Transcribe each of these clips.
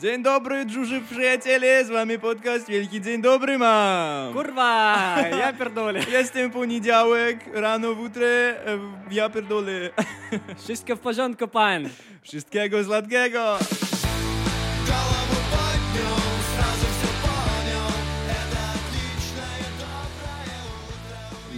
Dzień dobry, dżuży przyjaciele, z wami podcast Wielki Dzień Dobry mam! Kurwa, ja pierdolę. Jestem poniedziałek, rano w utrę, e, ja pierdolę. Wszystko w porządku, pan. Wszystkiego sladkiego.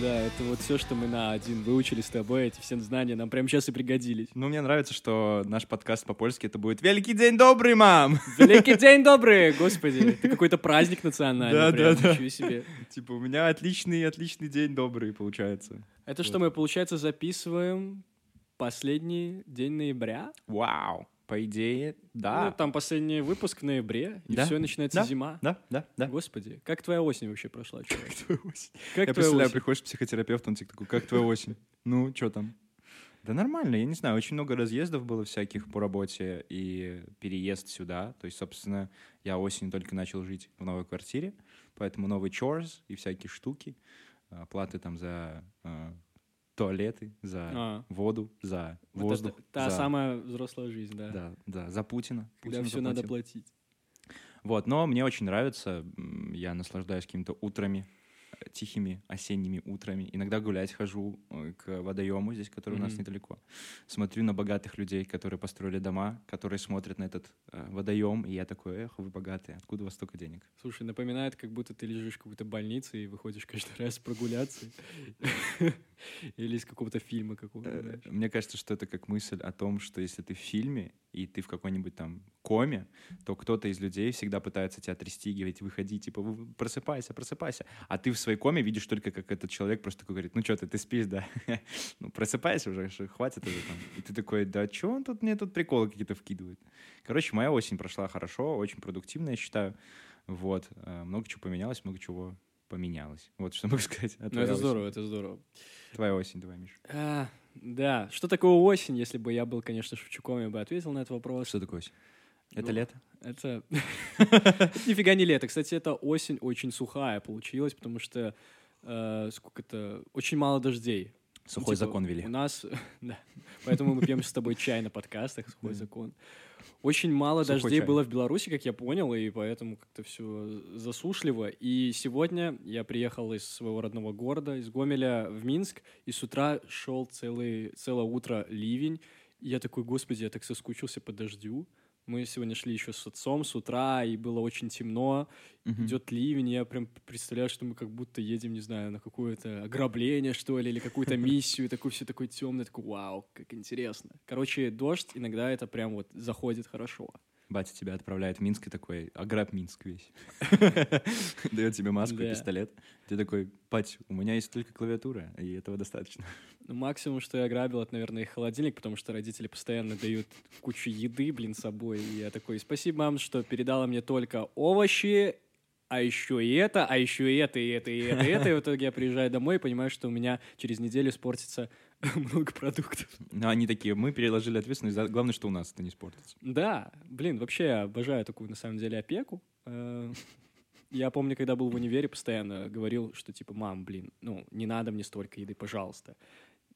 Да, это вот все, что мы на один выучили с тобой, эти все знания нам прямо сейчас и пригодились. Ну, мне нравится, что наш подкаст по-польски это будет Wielki Dzień Dobry мам. Великий день добрый, господи. Это какой-то праздник национальный. Да, прям, да, да. себе. Типа, у меня отличный, отличный день добрый получается. Это что, мы, получается, записываем последний день ноября? Вау. По идее, Ну, да. там последний выпуск в ноябре, и Да. все, начинается Да. зима. Да, да, да. Господи, как твоя осень вообще прошла, чувак? Как твоя осень? Как Я твоя представляю, осень? приходишь к психотерапевту, он тебе такой, как твоя осень? Ну, что там? Да нормально, я не знаю, очень много разъездов было всяких по работе и переезд сюда. То есть, собственно, я осенью только начал жить в новой квартире, поэтому новый chores и всякие штуки, платы там за а, туалеты, за А. воду, за Вот воздух. это та за- самая взрослая жизнь, да. Да, да, за Путина. Когда Путин все надо платить. Вот, но мне очень нравится, я наслаждаюсь какими-то утрами, э, тихими осенними утрами. Иногда гулять хожу э, к водоему здесь, который у нас недалеко. Смотрю на богатых людей, которые построили дома, которые смотрят на этот э, водоем, и я такой, эх, вы богатые, откуда у вас столько денег? Слушай, напоминает, как будто ты лежишь в какой-то больнице и выходишь каждый раз прогуляться. Или из какого-то фильма какого-то. Э. Мне кажется, что это как мысль о том, что если ты в фильме, и ты в какой-нибудь там коме, то кто-то из людей всегда пытается тебя трясти говорить, выходи, типа, «Вы- просыпайся, просыпайся. А ты в своей коме видишь только, как этот человек просто такой говорит, ну что ты, ты спишь, да? Ну просыпайся уже, хватит уже там. И ты такой, да что он тут мне тут приколы какие-то вкидывает? Короче, моя осень прошла хорошо, очень продуктивно, я считаю. Вот. Э, Много чего поменялось, много чего поменялось. Вот что могу сказать. А Ну, это осень? здорово, это здорово. Твоя осень, давай, Миша. А, Да, что такое осень? Если бы я был, конечно, Шевчуком, я бы ответил на этот вопрос. Что такое осень? Это Ну, лето? Это это нифига не лето. Кстати, эта осень очень сухая получилась, потому что э, сколько-то очень мало дождей. Сухой типа, закон ввели. У нас, да. Поэтому мы пьем с тобой чай на подкастах, сухой закон. Очень мало Сухой дождей чай. было в Беларуси, как я понял, и поэтому как-то все засушливо. И сегодня я приехал из своего родного города, из Гомеля в Минск, и с утра шел целый, целое утро ливень. И я такой, господи, я так соскучился по дождю. Мы сегодня шли еще с отцом с утра, и было очень темно Мгм. идет ливень, я прям представляю, что мы как будто едем, не знаю, на какое-то ограбление, что ли, или какую-то миссию, такой все такой темный, такой, вау, как интересно. Короче, дождь иногда это прям вот заходит хорошо. Батя тебя отправляет в Минск и такой, ограбь Минск весь. Дает тебе маску, и пистолет. Ты такой, бать, у меня есть только клавиатура, и этого достаточно. Ну, максимум, что я грабил, это, наверное, их холодильник, потому что родители постоянно дают кучу еды, блин, с собой. И я такой, спасибо, мам, что передала мне только овощи, а еще и это, а еще и это, и это, и это, и это. И в итоге я приезжаю домой и понимаю, что у меня через неделю испортится много продуктов. Но они такие, мы переложили ответственность, за- главное, что у нас это не испортится. Да, блин, вообще я обожаю такую, на самом деле, опеку. Э, Я помню, когда был в универе, постоянно говорил, что типа, мам, блин, ну, не надо мне столько еды, пожалуйста.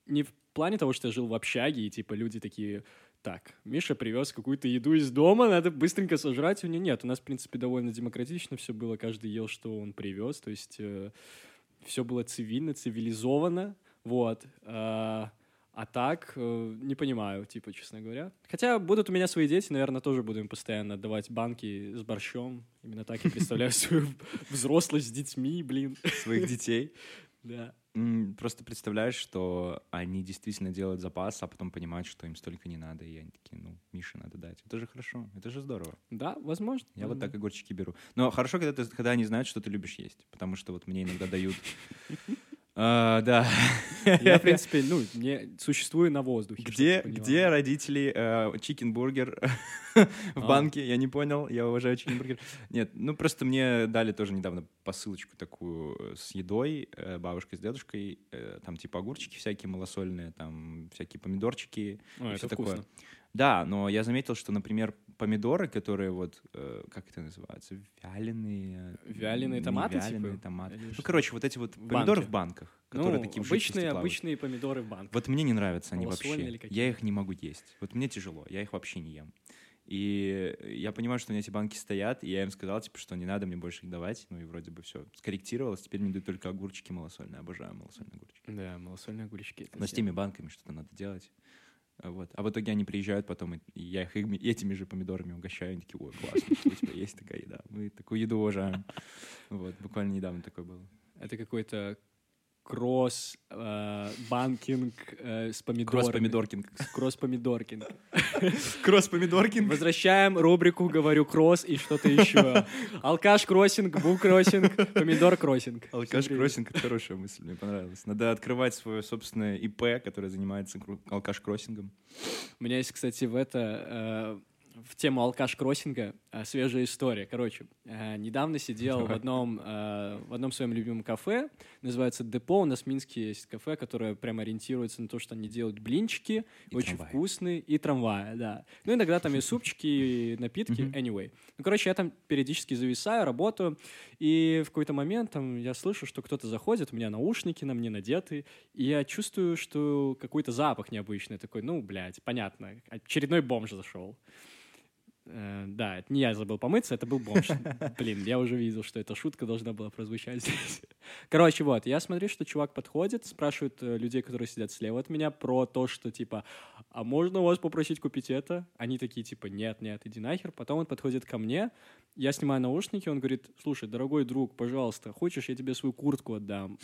Не в плане того, что я жил в общаге, и типа люди такие, так, Миша привез какую-то еду из дома, надо быстренько сожрать. У него нет, у нас, в принципе, довольно демократично все было, каждый ел, что он привез, то есть все было цивильно, цивилизованно, вот. А а так, э, не понимаю, типа, честно говоря. Хотя будут у меня свои дети, наверное, тоже буду им постоянно отдавать банки с борщом. Именно так я представляю свою взрослость с детьми, блин. Своих детей. Да. Просто представляешь, что они действительно делают запас, а потом понимают, что им столько не надо, и они такие, ну, Мише надо дать. Это же хорошо, это же здорово. Да, возможно. Я вот так огурчики беру. Но хорошо, когда, ты, когда они знают, что ты любишь есть. Потому что вот мне иногда дают... А, Да. Я, в принципе, ну, не существую на воздухе. Где, где родители чикенбургер в А. банке? Я не понял, я уважаю чикенбургер. Нет, ну просто мне дали тоже недавно посылочку такую э, с едой, э, бабушка с дедушкой, э, там типа огурчики всякие малосольные, там всякие помидорчики. Ой, и это всё такое. Да, но я заметил, что, например, помидоры, которые вот, э, как это называется, вяленые... Вяленые не томаты, вяленые типа? томаты. Или Ну, что? короче, вот эти вот помидоры банке. в банках, которые Ну, такие обычные, обычные помидоры в банке. Вот мне не нравятся они вообще. Я их не могу есть. Вот мне тяжело, я их вообще не ем. И я понимаю, что у меня эти банки стоят, и я им сказал, типа, что не надо мне больше их давать. Ну и вроде бы все скорректировалось. Теперь мне дают только огурчики малосольные. Обожаю малосольные огурчики. Да, малосольные огуречки. это Но с теми банками что-то надо делать. Вот. А в итоге они приезжают потом, и я их ими- этими же помидорами угощаю. Они такие, ой, классно, что у тебя есть такая еда. Мы такую еду уважаем. Вот. Буквально недавно такое было. Это какой-то кросс э, банкинг э, с помидорами. Кросс-помидоркинг. Кросс помидоркинг. Кросс-помидоркинг? Возвращаем рубрику «Говорю кросс» и что-то еще. Алкаш кроссинг, бук кроссинг, помидор кроссинг. Алкаш Всем привет. кроссинг — это хорошая мысль, мне понравилось. Надо открывать свое собственное ИП, которое занимается кру- алкаш кроссингом. У меня есть, кстати, в это... в тему алкаш кроссинга э, свежая история. Короче, э, недавно сидел в одном, э, в одном своем любимом кафе, называется Депо. У нас в Минске есть кафе, которое прям ориентируется на то, что они делают блинчики, И очень трамваи. вкусные, и трамваи, да. Ну, иногда там и супчики, и напитки, anyway. Ну, короче, я там периодически зависаю, работаю, и в какой-то момент там я слышу, что кто-то заходит, у меня наушники на мне надеты, и я чувствую, что какой-то запах необычный такой, ну, блядь, понятно, очередной бомж зашел. Э, да, это не я забыл помыться, это был бомж. Блин, я уже видел, что эта шутка должна была прозвучать здесь. Короче, вот, я смотрю, что чувак подходит, спрашивает э, людей, которые сидят слева от меня, про то, что, типа, а можно у вас попросить купить это? Они такие, типа, нет, нет, иди нахер. Потом он подходит ко мне, я снимаю наушники, он говорит, слушай, дорогой друг, пожалуйста, хочешь, я тебе свою куртку отдам?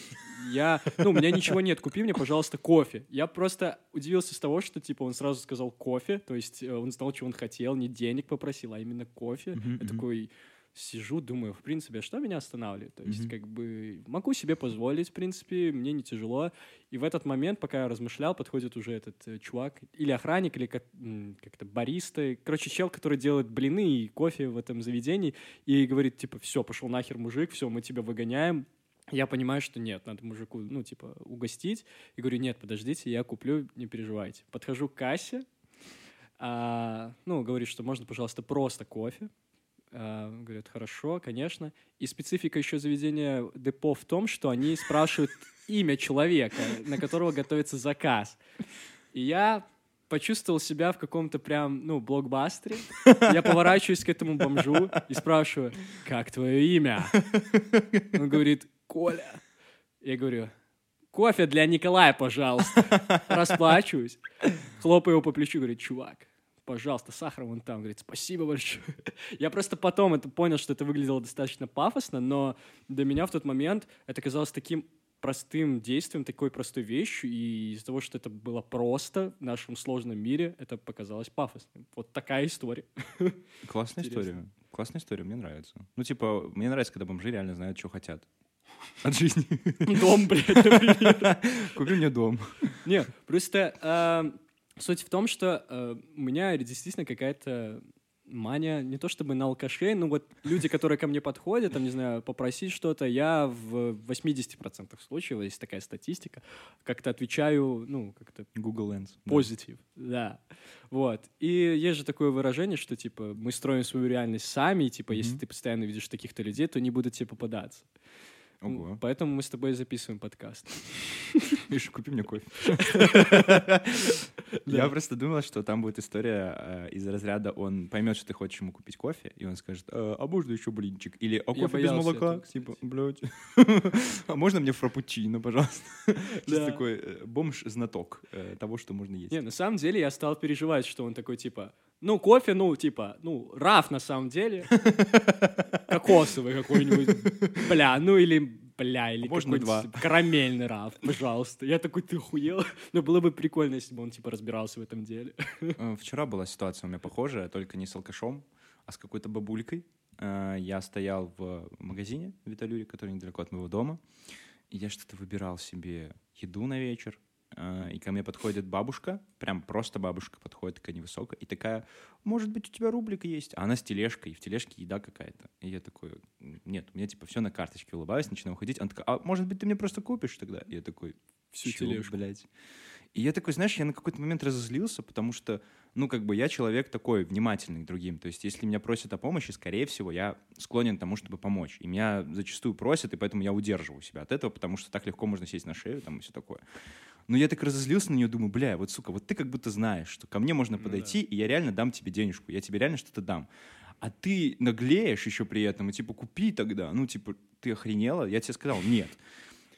Я, ну, у меня ничего нет, купи мне, пожалуйста, кофе. Я просто удивился с того, что, типа, он сразу сказал кофе, то есть э, он знал, чего он хотел, не денег попросил, а именно кофе. Мгм, Я такой сижу, думаю, в принципе, а что меня останавливает? То есть, Мгм. как бы, могу себе позволить, в принципе, мне не тяжело. И в этот момент, пока я размышлял, подходит уже этот э, чувак, или охранник, или как, как-то бариста, короче, чел, который делает блины и кофе в этом заведении, и говорит, типа, все, пошел нахер, мужик, все, мы тебя выгоняем. Я понимаю, что нет, надо мужику, ну, типа, угостить. И говорю, нет, подождите, я куплю, не переживайте. Подхожу к кассе, а, ну, говорит, что можно, пожалуйста, просто кофе. А, говорят, хорошо, конечно. И специфика еще заведения депо в том, что они спрашивают имя человека, на которого готовится заказ. И я почувствовал себя в каком-то прям, ну, блокбастере. Я поворачиваюсь к этому бомжу и спрашиваю, как твое имя? Он говорит, Коля. Я говорю, кофе для Николая, пожалуйста. Расплачиваюсь. Хлопаю его по плечу, говорит, чувак, пожалуйста, сахар вон там. Говорит, спасибо большое. Я просто потом это понял, что это выглядело достаточно пафосно, но для меня в тот момент это казалось таким простым действием, такой простой вещью, и из-за того, что это было просто в нашем сложном мире, это показалось пафосным. Вот такая история. Классная Интересно. история. Классная история, мне нравится. Ну, типа, мне нравится, когда бомжи реально знают, что хотят от жизни. Дом, блядь, например. Купи мне дом. Не, просто э, суть в том, что э, у меня действительно какая-то мания, не то чтобы на алкашей, но вот люди, которые ко мне подходят, там, не знаю, попросить что-то, я в 80% случаев, есть такая статистика, как-то отвечаю, ну, как-то Google Lens. Да. позитив, да. Вот. И есть же такое выражение, что, типа, мы строим свою реальность сами, и, типа, если Мгм. ты постоянно видишь таких-то людей, то не будут тебе попадаться. Ого. Поэтому мы с тобой записываем подкаст. Миша, купи мне кофе. Я просто думал, что там будет история э, из разряда, он поймет, что ты хочешь ему купить кофе, и он скажет, «Э, а можно еще блинчик? Или, а кофе без молока? Типа, блядь. А можно мне фрапучино, пожалуйста? Чисто Да. такой э, бомж-знаток того, что можно есть. Не, на самом деле я стал переживать, что он такой, типа, ну, кофе, ну, типа, ну, раф на самом деле. Кокосовый какой-нибудь. Бля, ну или, бля, или Можно какой-нибудь два. карамельный раф, пожалуйста. Я такой, ты охуел? Ну, было бы прикольно, если бы он, типа, разбирался в этом деле. Э, Вчера была ситуация у меня похожая, только не с алкашом, а с какой-то бабулькой. Э, Я стоял в магазине в Виталюре, который недалеко от моего дома, и я что-то выбирал себе еду на вечер. Э, И ко мне подходит бабушка, прям просто бабушка подходит, такая невысокая, и такая, может быть, у тебя рублик есть? А она с тележкой, и в тележке еда какая-то. И я такой, нет, у меня типа все на карточке, улыбаюсь, начинаю уходить. Она такая, а может быть, ты мне просто купишь тогда? И я такой, Всю «Чё, тележку. блядь? И я такой, знаешь, я на какой-то момент разозлился, потому что, ну, как бы я человек такой внимательный к другим. То есть, если меня просят о помощи, скорее всего, я склонен к тому, чтобы помочь. И меня зачастую просят, и поэтому я удерживаю себя от этого, потому что так легко можно сесть на шею там и все такое. Но я так разозлился на нее, думаю, бля, вот, сука, вот ты как будто знаешь, что ко мне можно Ну подойти, и я реально дам тебе денежку, я тебе реально что-то дам. А ты наглеешь еще при этом, и типа, купи тогда. Ну, типа, ты охренела? Я тебе сказал, нет.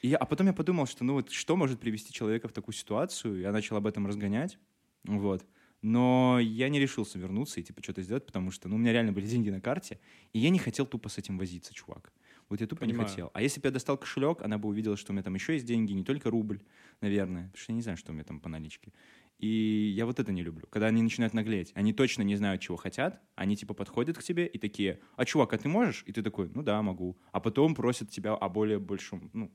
И я- а потом я подумал, что, ну вот, что может привести человека в такую ситуацию? Я начал об этом разгонять, вот. Но я не решился вернуться и, типа, что-то сделать, потому что, ну, у меня реально были деньги на карте, и я не хотел тупо с этим возиться, чувак. Вот я тупо не Понимаю. хотел. А если бы я достал кошелек, она бы увидела, что у меня там еще есть деньги, не только рубль, наверное, потому что я не знаю, что у меня там по наличке. И я вот это не люблю, когда они начинают наглеть. Они точно не знают, чего хотят, они типа подходят к тебе и такие, а чувак, а ты можешь? И ты такой, ну да, могу. А потом просят тебя о более большом, ну,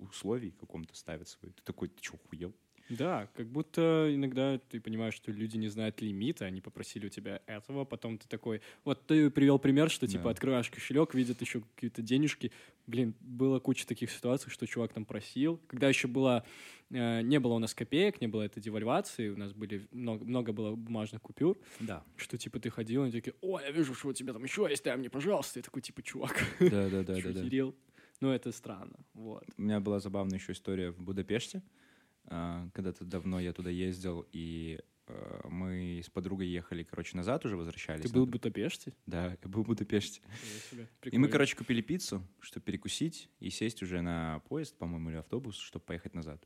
условии каком-то ставят свой. Ты такой, ты что, хуел? Да, как будто иногда ты понимаешь, что люди не знают лимита, они попросили у тебя этого, потом ты такой... Вот ты привел пример, что типа Да. открываешь кошелек, видят еще какие-то денежки. Блин, было куча таких ситуаций, что чувак там просил. Когда еще было... э, не было у нас копеек, не было этой девальвации, у нас были много, много было бумажных купюр, Да. что типа ты ходил, они такие, о, я вижу, что у тебя там еще есть, дай мне, пожалуйста. Я такой, типа, чувак, Да, да? Ну, это странно, вот. У меня была забавная еще история в Будапеште. А, Когда-то давно я туда ездил, и э, мы с подругой ехали, короче, назад уже возвращались. Ты был в Будапеште? Да, я был в Будапеште. И мы, короче, купили пиццу, чтобы перекусить и сесть уже на поезд, по-моему, или автобус, чтобы поехать назад.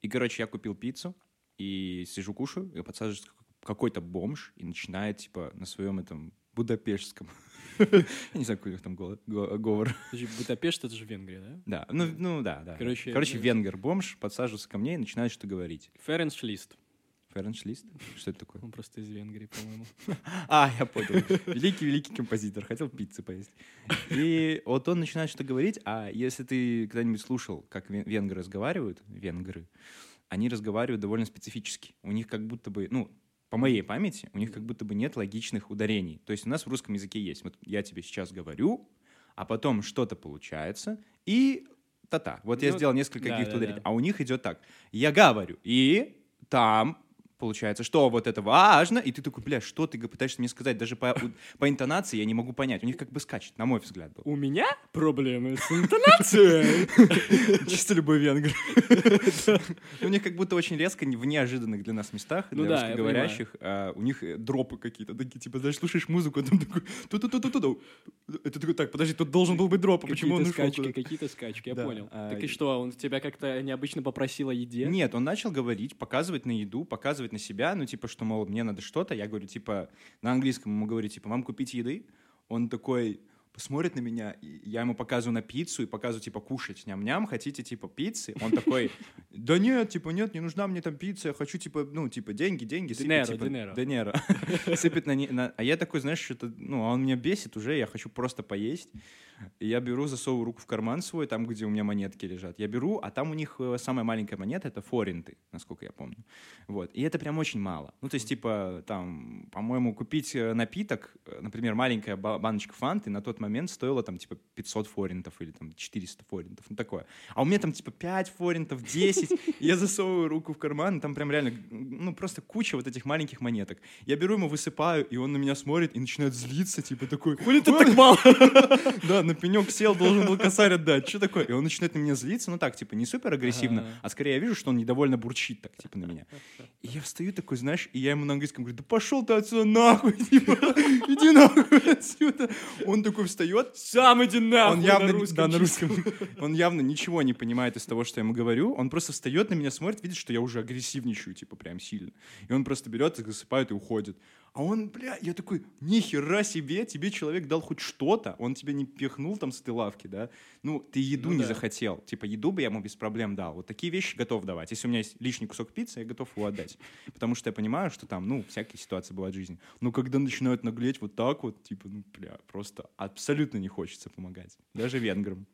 И, короче, я купил пиццу и сижу, кушаю, и подсаживается какой-то бомж и начинает, типа, на своем этом будапештском. Я не знаю, какой у них там говор. Будапешт это же Венгрия, да? Да, ну, ну да, да. Короче, Короче, ну- венгер-бомж подсаживается ко мне и начинает что-то говорить. Ференшлист. Ференшлист? Что это такое? Он просто из Венгрии, по-моему. А, я понял. Великий-великий композитор. Хотел пиццы поесть. И вот он начинает что-то говорить, а если ты когда-нибудь слушал, как вен- венгры разговаривают, венгры, они разговаривают довольно специфически. У них как будто бы, ну, по моей памяти, у них как будто бы нет логичных ударений. То есть у нас в русском языке есть. Вот я тебе сейчас говорю, а потом что-то получается, и та-та. Вот я Ну, сделал несколько да, каких-то да, ударений. да. А у них идет так. Я говорю, и там получается, что вот это важно, и ты такой, бля, что ты пытаешься мне сказать? Даже по, по интонации я не могу понять. У них как бы скачет, на мой взгляд. Был. У меня проблемы с интонацией. Чисто любой венгр. У них как будто очень резко, в неожиданных для нас местах, Ну для я русскоговорящих, а, у них э, дропы какие-то такие, типа, знаешь, слушаешь музыку, а там такой, ту-ту-ту-ту-ту. Это такой, так, подожди, тут должен был быть дроп, а почему он скачки, куда-то?» какие-то скачки, я понял. а, Так и- что, он тебя как-то необычно попросил о еде? Нет, он начал говорить, показывать на еду, показывать на себя, ну, типа, что, мол, мне надо что-то. Я говорю, типа, на английском ему говорю, типа, вам купить еды? Он такой посмотрит на меня, и я ему показываю на пиццу и показываю, типа, кушать, ням-ням, хотите, типа, пиццы? Он такой, да нет, типа, нет, не нужна мне там пицца, я хочу, типа, ну, типа, деньги, деньги. сыпет, Денеро, типа, денеро. Сыпет на, на- А я такой, знаешь, что-то, ну, а он меня бесит уже, я хочу просто поесть. И я беру, засовываю руку в карман свой, там, где у меня монетки лежат. Я беру, а там у них э, самая маленькая монета — это форинты, насколько я помню. Вот. И это прям очень мало. Ну, то есть, типа, там, по-моему, купить э, напиток, э, например, маленькая ба- баночка фанты на тот момент стоила, там, типа, 500 форинтов или, там, 400 форинтов, ну, такое. А у меня там, типа, 5 форинтов, 10, и я засовываю руку в карман, там прям реально, ну, просто куча вот этих маленьких монеток. Я беру ему, высыпаю, и он на меня смотрит и начинает злиться, типа, такой... Хули ты так мало? Да, на пенек сел, должен был косарь отдать. Что такое? И он начинает на меня злиться, ну так, типа, не супер агрессивно, а скорее я вижу, что он недовольно бурчит так, типа, на меня. И я встаю такой, знаешь, и я ему на английском говорю, да пошел ты отсюда нахуй, типа, иди нахуй отсюда. Он такой встает, Сам иди нахуй он явно, на русском. да, на русском. Он явно ничего не понимает из того, что я ему говорю. Он просто встает на меня, смотрит, видит, что я уже агрессивничаю, типа, прям сильно. И он просто берет, засыпает и уходит. А он, бля, я такой, нихера себе, тебе человек дал хоть что-то, он тебя не пихнул там с этой лавки, да? Ну, ты еду Ну не да. захотел. Типа, еду бы я ему без проблем дал. Вот такие вещи готов давать. Если у меня есть лишний кусок пиццы, я готов его отдать. Потому что я понимаю, что там, ну, всякие ситуации бывают в жизни. Но когда начинают наглеть вот так вот, типа, ну, бля, просто абсолютно не хочется помогать. Даже венграм.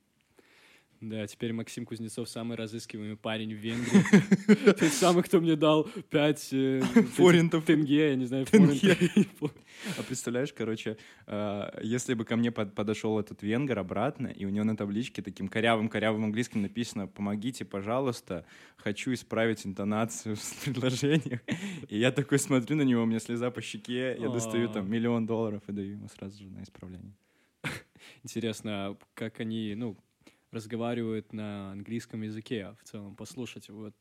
Да, теперь Максим Кузнецов самый разыскиваемый парень в Венгрии. Тот самый, кто мне дал 5 Форинтов. тенге, я не знаю. А представляешь, короче, э, если бы ко мне под- подошел этот венгер обратно, и у него на табличке таким корявым-корявым английским написано «Помогите, пожалуйста, хочу исправить интонацию в предложениях». И я такой смотрю на него, у меня слеза по щеке, я достаю А. там миллион долларов и даю ему сразу же на исправление. Интересно, а как они, ну, разговаривают на английском языке в целом, послушать. Вот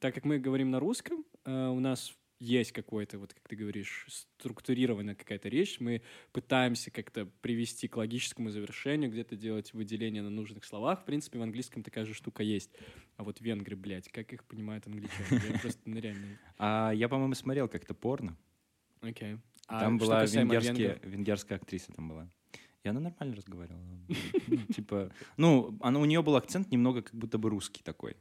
так как мы говорим на русском, э, у нас есть какой-то, вот как ты говоришь, структурированная какая-то речь, мы пытаемся как-то привести к логическому завершению, где-то делать выделение на нужных словах. В принципе, в английском такая же штука есть. А вот венгры, блядь, как их понимают англичане? Я просто ну, реально... А я, по-моему, смотрел как-то порно. Окей. А там была венгерская актриса там была. И она нормально разговаривала. Ну, Типа, ну, она, у нее был акцент немного как будто бы русский такой.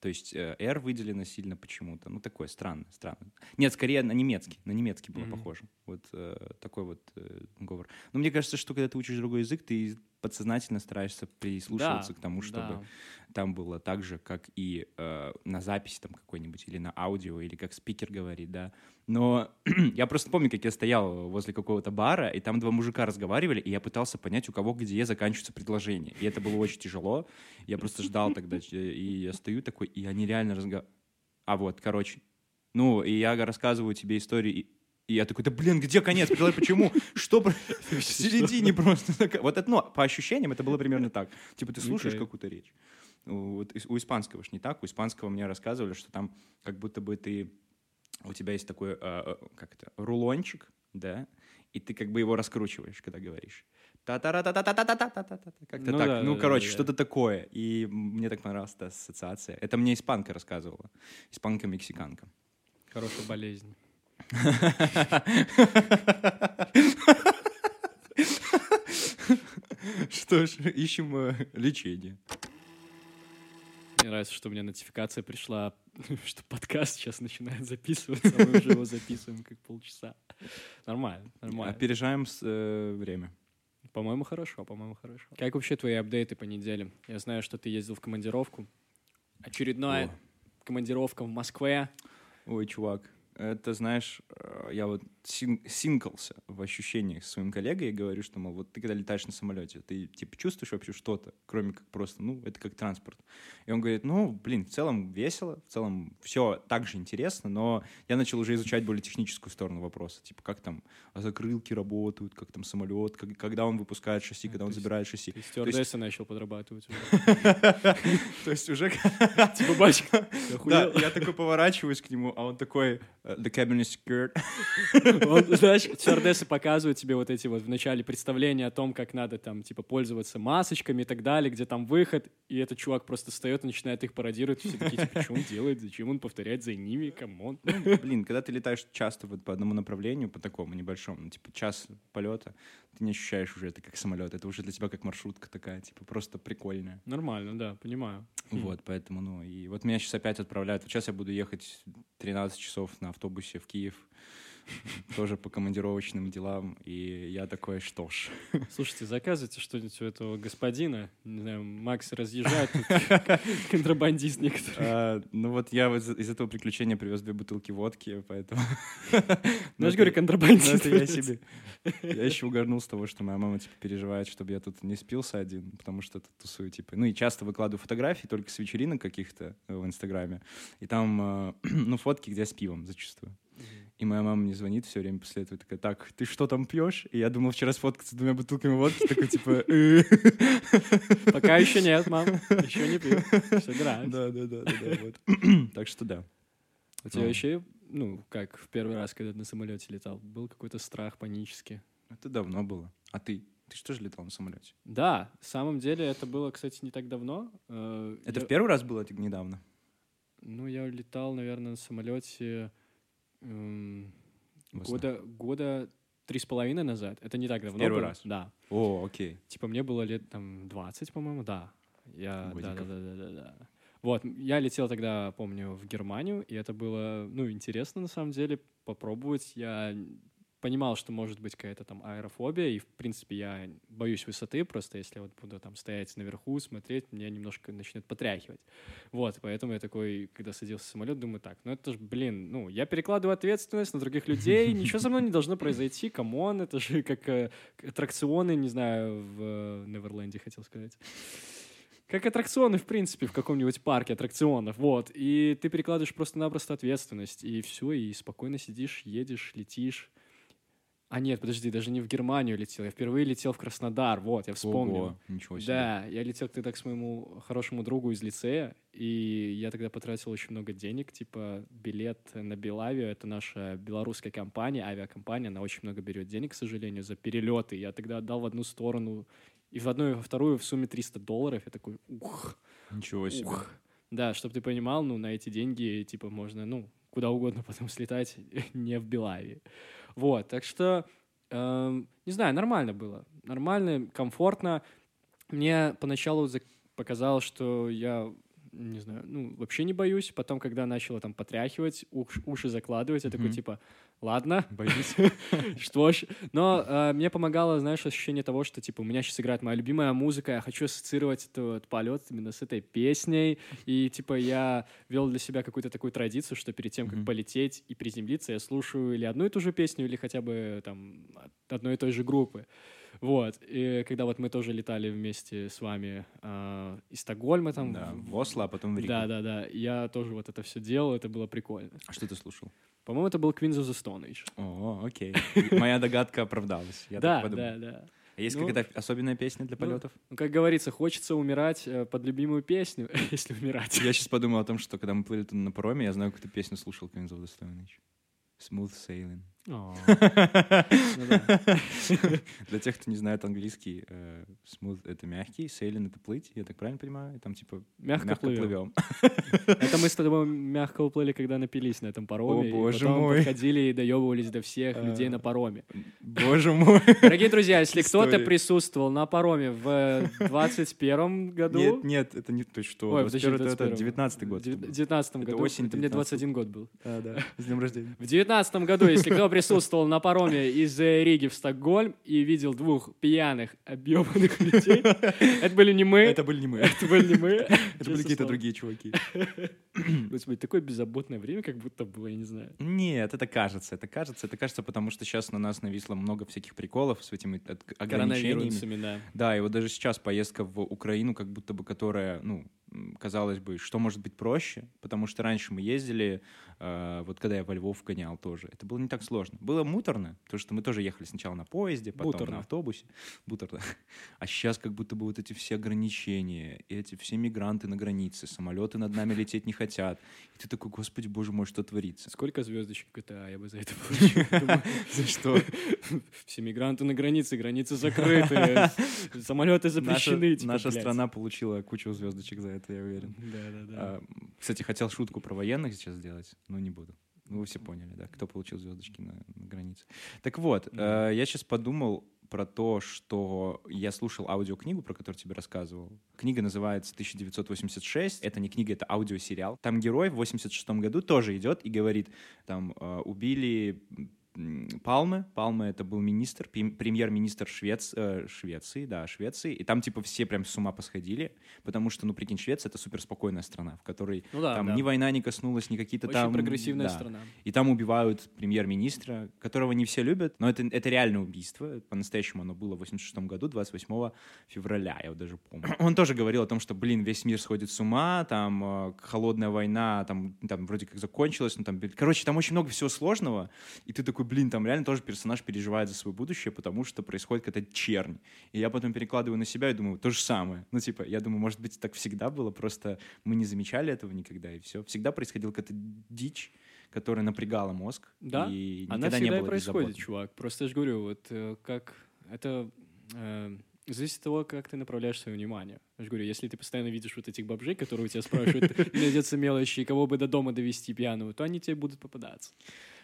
То есть э, R выделено сильно почему-то. Ну, такое странно, странно. Нет, скорее на немецкий. На немецкий было похоже. Вот э, такой вот э, говор. Но мне кажется, что когда ты учишь другой язык, ты подсознательно стараешься прислушиваться Да, к тому, чтобы да. там было так же, как и э, на записи там какой-нибудь, или на аудио, или как спикер говорит, да. Но я просто помню, как я стоял возле какого-то бара, и там два мужика разговаривали, и я пытался понять, у кого где заканчивается предложение. И это было очень тяжело. Я просто ждал тогда, и я стою такой, и они реально разговаривают. А вот, короче. Ну, и я рассказываю тебе историю, и, я такой, да блин, где конец? Почему? Что в середине просто? Вот это, ну, по ощущениям это было примерно так. Типа ты слушаешь какую-то речь. Вот у испанского ж не так. У испанского мне рассказывали, что там как будто бы ты... У тебя есть такой, э, э, как это, рулончик, да, и ты как бы его раскручиваешь, когда говоришь. та та та та та та та та та та Как-то Ну так. да, ну, да, короче, да, да. что-то такое. И мне так понравилась эта ассоциация. Это мне испанка рассказывала. Испанка-мексиканка. Хорошая болезнь. Что ж, ищем э, лечение. Мне нравится, что у меня нотификация пришла, что подкаст сейчас начинает записываться, а мы уже его записываем как полчаса. Нормально, нормально. Опережаем с, э, время. По-моему, хорошо, по-моему, хорошо. Как вообще твои апдейты по неделе? Я знаю, что ты ездил в командировку. Очередная О. командировка в Москве. Ой, чувак, это, знаешь, э, я вот син- синкался в ощущениях с своим коллегой и говорю, что, мол, вот ты когда летаешь на самолете, ты, типа, чувствуешь вообще что-то, кроме как просто, ну, это как транспорт. И он говорит, ну, блин, в целом весело, в целом все так же интересно, но я начал уже изучать более техническую сторону вопроса, типа, как там закрылки работают, как там самолет, как- когда он выпускает шасси, А, когда то он есть- забирает шасси. Ты стюардесса начал подрабатывать. То есть уже... Типа, охуел? я такой поворачиваюсь к нему, а он такой, the cabin is secured. Он, знаешь, стюардессы показывают тебе вот эти вот в начале представления о том, как надо там, типа, пользоваться масочками и так далее, где там выход, и этот чувак просто встает и начинает их пародировать. Все такие, типа, что он делает, зачем он повторяет за ними, come on. Ну, блин, когда ты летаешь часто вот по одному направлению, по такому небольшому, ну, типа час полета, ты не ощущаешь уже это как самолет, это уже для тебя как маршрутка такая, типа просто прикольная. Нормально, да, понимаю. Хм. Вот, поэтому, ну, и вот меня сейчас опять отправляют. Вот сейчас я буду ехать 13 часов на автобусе в Киев, тоже по командировочным делам, и я такой, что ж. Слушайте, заказывайте что-нибудь у этого господина. Не знаю, Макс разъезжает, контрабандист некоторый. А, Ну вот я из этого приключения привез две бутылки водки, поэтому... Ну, я же говорю, Ну, контрабандист. это я себе. Я еще угорнул с того, что моя мама типа переживает, чтобы я тут не спился один, потому что тут тусую типа. Ну и часто выкладываю фотографии только с вечеринок каких-то в Инстаграме. И там, э, ну, фотки, где с пивом зачастую. И моя мама мне звонит все время после этого, такая, так, ты что там пьешь? И я думал вчера сфоткаться с двумя бутылками водки, такой типа... «Э». Пока еще нет, мам. Еще не пью. Собираюсь. Да, да, да, да, да, вот. Так что да. У тебя Ну. еще, ну, как в первый раз, когда ты на самолете летал, был какой-то страх панический? Это давно было. А ты? Ты что же летал на самолете? Да, в самом деле это было, кстати, не так давно. Э, Это я- в первый раз было недавно? Ну, я летал, наверное, на самолете эм, В года, года три с половиной назад. Это не так давно первый было. раз? Да. О, окей. Типа мне было лет там 20, по-моему, да. Я, да, да, да, да, да, да. Вот, я летел тогда, помню, в Германию, и это было, ну, интересно на самом деле попробовать. Я понимал, что может быть какая-то там аэрофобия, и, в принципе, я боюсь высоты, просто если вот буду там стоять наверху, смотреть, меня немножко начнет потряхивать. Вот, поэтому я такой, когда садился в самолет, думаю, так, ну это же, блин, ну, я перекладываю ответственность на других людей, ничего со мной не должно произойти, come on, это же как э, аттракционы, не знаю, в э, Неверленде, хотел сказать. Как аттракционы, в принципе, в каком-нибудь парке аттракционов, вот. И ты перекладываешь просто-напросто ответственность, и все, и спокойно сидишь, едешь, летишь. А нет, подожди, даже не в Германию летел. Я впервые летел в Краснодар. Вот, я вспомнил. Ого, ничего себе. Да, я летел тогда к своему хорошему другу из лицея, и я тогда потратил очень много денег, типа билет на Белавию, это наша белорусская компания, авиакомпания, она очень много берет денег, к сожалению, за перелеты. Я тогда отдал в одну сторону, и в одну, и во вторую в сумме 300 долларов. Я такой, ух, Ничего себе. ух. Да, чтобы ты понимал, ну, на эти деньги, типа, можно, ну, куда угодно потом слетать, не в Белавии. Вот, так что, эм, не знаю, нормально было. Нормально, комфортно. Мне поначалу за- показалось, что я, не знаю, ну, вообще не боюсь. Потом, когда начало там потряхивать, уш- уши закладывать, я такой, Мгм. типа, ладно, Боюсь. что ж. Но э, мне помогало, знаешь, ощущение того, что, типа, у меня сейчас играет моя любимая музыка, я хочу ассоциировать этот полет именно с этой песней. И, типа, я вел для себя какую-то такую традицию, что перед тем, как полететь и приземлиться, я слушаю или одну и ту же песню, или хотя бы, там, одной и той же группы. Вот. И когда вот мы тоже летали вместе с вами э, из Стокгольма, там... Да, в- Осло, а потом в Ригу. Да, да, да. Я тоже вот это все делал, это было прикольно. А что ты слушал? По-моему, это был Queens of the Stone Age. О, окей. Моя догадка оправдалась. Я да, так подумал. да, да. А Есть Ну, какая-то особенная песня для ну, полетов? Ну, как говорится, хочется умирать э, под любимую песню, если умирать. Я сейчас подумал о том, что когда мы плыли на пароме, я знаю, какую-то песню слушал Queens of the Stone Age. Smooth Sailing. Для тех, кто не знает английский, э, smooth — это мягкий, sailing — это плыть, я так правильно понимаю? Там типа Мягко плывем. Это мы с тобой мягко уплыли, когда напились на этом пароме. О, боже мой. подходили и доебывались до всех А. людей на пароме. Боже мой. Дорогие друзья, если кто-то присутствовал на пароме в 21 году... Нет, нет, это не то, что. Ой, подожди, 21 это 21. 19 год. В это был. 19 Это году. осень Это мне 19. 21 год был. Да, да. С днем рождения. В девятнадцатом году, если кто присутствовал на пароме из Риги в Стокгольм и видел двух пьяных, объебанных людей, это были не мы, Это были не мы. это были не мы. Это были какие-то другие чуваки. Господи, такое беззаботное время как будто было, я не знаю. Нет, это кажется, это кажется, это кажется, потому что сейчас на нас нависло много всяких приколов с этими ограничениями. Да. Да, и вот даже сейчас поездка в Украину, как будто бы, которая, ну, казалось бы, что может быть проще, потому что раньше мы ездили, э, вот когда я во Львов гонял тоже, это было не так сложно. Было муторно, потому что мы тоже ехали сначала на поезде, потом Буторно. на автобусе. Буторно. А сейчас как будто бы вот эти все ограничения, эти все мигранты на границе, самолеты над нами лететь не хотят. И ты такой, господи, боже мой, что творится? Сколько звездочек GTA я бы за это получил? За что? Все мигранты на границе, границы закрыты, самолеты запрещены. типа, наша блядь. страна получила кучу звездочек за это, я уверен. Да, да, да. А, Кстати, хотел шутку про военных сейчас сделать, но не буду. Ну, вы все поняли, да, кто получил звездочки на, на границе. Так вот, Да. э, я сейчас подумал про то, что я слушал аудиокнигу, про которую тебе рассказывал. Книга называется «1986». Это не книга, это аудиосериал. Там герой в 86 году тоже идет и говорит, там, э, убили Палмы. Палмы — это был министр, премьер-министр Швец, э, Швеции, да, Швеции. И там, типа, все прям с ума посходили, потому что, ну, прикинь, Швеция — это суперспокойная страна, в которой Ну да, там да. ни война не коснулась, ни какие-то Очень там... прогрессивная да. страна. И там убивают премьер-министра, которого не все любят, но это, это реальное убийство. По-настоящему оно было в 86 году, 28 февраля, я вот даже помню. Он тоже говорил о том, что, блин, весь мир сходит с ума, там э, холодная война, там, там вроде как закончилась, ну там, короче, там очень много всего сложного, и ты такой, блин, там реально тоже персонаж переживает за свое будущее, потому что происходит какая-то чернь. И я потом перекладываю на себя и думаю, то же самое. Ну, типа, я думаю, может быть, так всегда было, просто мы не замечали этого никогда, и все. Всегда происходила какая-то дичь, которая напрягала мозг. Да, и Она всегда не и было происходит, беззаботно. чувак. Просто я же говорю, вот э, как это э, зависит от того, как ты направляешь свое внимание. Я же говорю, если ты постоянно видишь вот этих бомжей, которые у тебя спрашивают, найдется мелочи, кого бы до дома довести пьяного, то они тебе будут попадаться.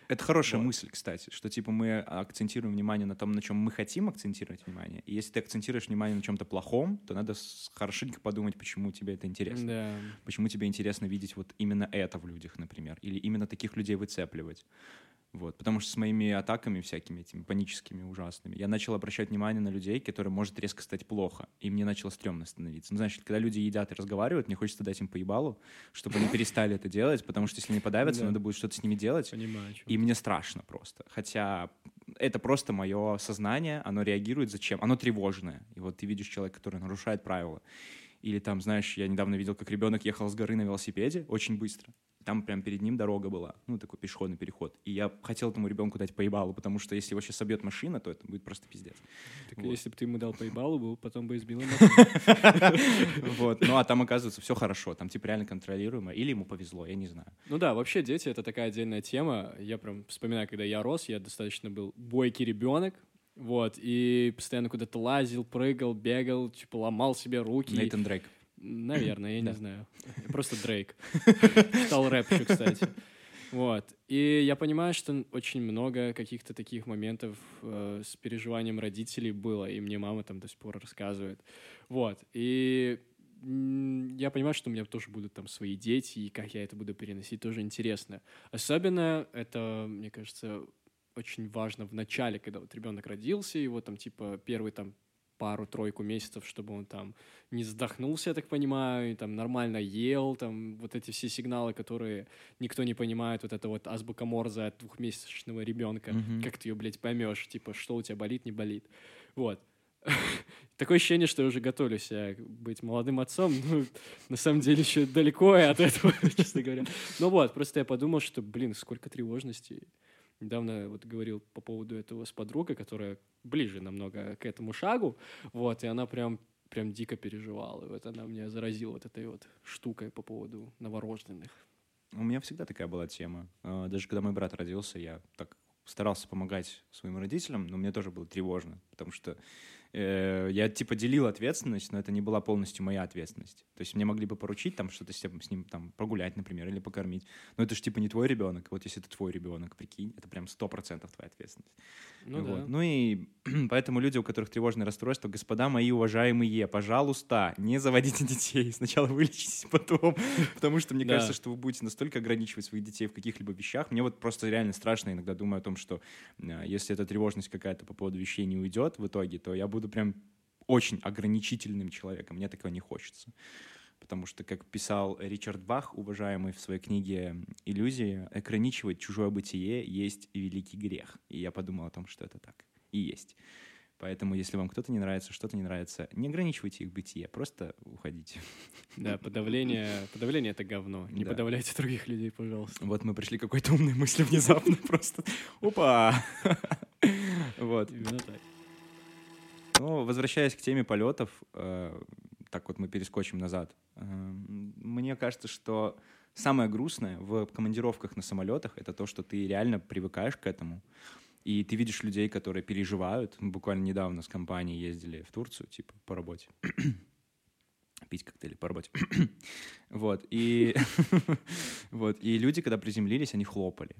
Это хорошая Вот. мысль, кстати, что типа мы акцентируем внимание на том, на чем мы хотим акцентировать внимание. И если ты акцентируешь внимание на чем-то плохом, то надо хорошенько подумать, почему тебе это интересно. Да. Почему тебе интересно видеть вот именно это в людях, например, или именно таких людей выцепливать. Вот. Потому что с моими атаками всякими этими паническими, ужасными, я начал обращать внимание на людей, которым может резко стать плохо, и мне начало стрёмно становиться. Ну, значит, когда люди едят и разговаривают, мне хочется дать им поебалу, чтобы они перестали это делать, потому что если они подавятся, Да. надо будет что-то с ними делать, Понимаю. и мне страшно просто. Хотя это просто мое сознание, оно реагирует зачем? Оно тревожное. И вот ты видишь человека, который нарушает правила. Или там, знаешь, я недавно видел, как ребенок ехал с горы на велосипеде очень быстро. Там прям перед ним дорога была, ну, такой пешеходный переход. И я хотел этому ребенку дать поебалу, потому что если его сейчас собьет машина, то это будет просто пиздец. Так Вот. если бы ты ему дал поебалу, потом бы избил. Вот. Ну, а там, оказывается, все хорошо, там, типа, реально контролируемо. Или ему повезло, я не знаю. Ну да, вообще дети — это такая отдельная тема. Я прям вспоминаю, когда я рос, я достаточно был бойкий ребенок, вот, и постоянно куда-то лазил, прыгал, бегал, типа ломал себе руки. Нейтан Дрейк. Наверное, я не знаю. Просто Дрейк. Читал рэп еще, кстати. Вот. И я понимаю, что очень много каких-то таких моментов э, с переживанием родителей было, и мне мама там до сих пор рассказывает. Вот. И я понимаю, что у меня тоже будут там свои дети, и как я это буду переносить, тоже интересно. Особенно это, мне кажется, очень важно в начале, когда вот ребенок родился, его там типа первый там пару-тройку месяцев, чтобы он там не задохнулся, я так понимаю, и там нормально ел, там вот эти все сигналы, которые никто не понимает, вот это вот азбука Морзе от двухмесячного ребенка, Мгм. как ты ее, блядь, поймешь, типа, что у тебя болит, не болит. Вот. Такое ощущение, что я уже готовлюсь быть молодым отцом. Ну, на самом деле, еще далеко от этого, честно говоря. Ну вот, просто я подумал, что, блин, сколько тревожностей. Недавно вот говорил по поводу этого с подругой, которая ближе намного к этому шагу, вот, и она прям прям дико переживала. Вот она меня заразила вот этой вот штукой по поводу новорожденных. У меня всегда такая была тема. А, Даже когда мой брат родился, я так старался помогать своим родителям, но мне тоже было тревожно, потому что я типа делил ответственность, но это не была полностью моя ответственность. То есть мне могли бы поручить там что-то с ним, там прогулять, например, или покормить. Но это же типа не твой ребенок. Вот если это твой ребенок, прикинь, это прям сто процентов твоя ответственность. Ну Вот. да. Ну и поэтому люди, у которых тревожное расстройство, господа мои уважаемые, пожалуйста, не заводите детей. Сначала вылечитесь, потом. Потому что мне Да. кажется, что вы будете настолько ограничивать своих детей в каких-либо вещах. Мне вот просто реально страшно иногда думаю о том, что э, если эта тревожность какая-то по поводу вещей не уйдет в итоге, то я буду прям очень ограничительным человеком. Мне такого не хочется. Потому что, как писал Ричард Бах, уважаемый в своей книге «Иллюзии», ограничивать чужое бытие есть великий грех. И я подумал о том, что это так и есть. Поэтому, если вам кто-то не нравится, что-то не нравится, не ограничивайте их бытие, просто уходите. Да, подавление, подавление это говно. Не Да. подавляйте других людей, пожалуйста. Вот мы пришли к какой-то умной мысли внезапно просто. Опа! Вот. Именно так. Ну, возвращаясь к теме полетов, э, так вот мы перескочим назад. Э, мне кажется, что самое грустное в командировках на самолетах это то, что ты реально привыкаешь к этому. И ты видишь людей, которые переживают. Мы буквально недавно с компанией ездили в Турцию, типа, по работе. Пить коктейли по работе. вот. И, вот. И люди, когда приземлились, они хлопали.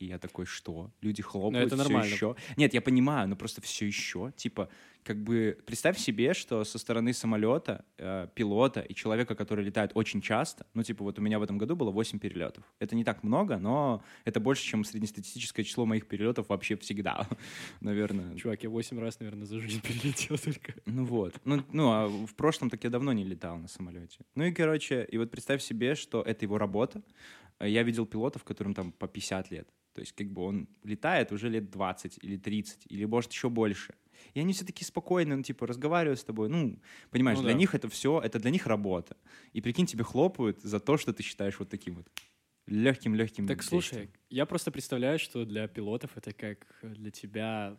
И я такой, что? Люди хлопают это всё нормально. еще? Нет, я понимаю, но просто все еще. Типа, как бы представь себе, что со стороны самолета, э, пилота и человека, который летает очень часто, ну, типа, вот у меня в этом году было 8 перелетов. Это не так много, но это больше, чем среднестатистическое число моих перелетов вообще всегда, наверное. Чувак, я восемь раз, наверное, за жизнь перелетел только. Ну вот. Ну, ну, а в прошлом так я давно не летал на самолете. Ну и, короче, и вот представь себе, что это его работа. Э, Я видел пилотов, которым там по 50 лет. То есть как бы он летает уже лет 20 или 30, или может еще больше. И они все таки спокойно, ну, типа, разговаривают с тобой. Ну, понимаешь, Ну для да. них это все, это для них работа. И прикинь, тебе хлопают за то, что ты считаешь вот таким вот легким-легким Так слушай, я просто представляю, что для пилотов это как для тебя,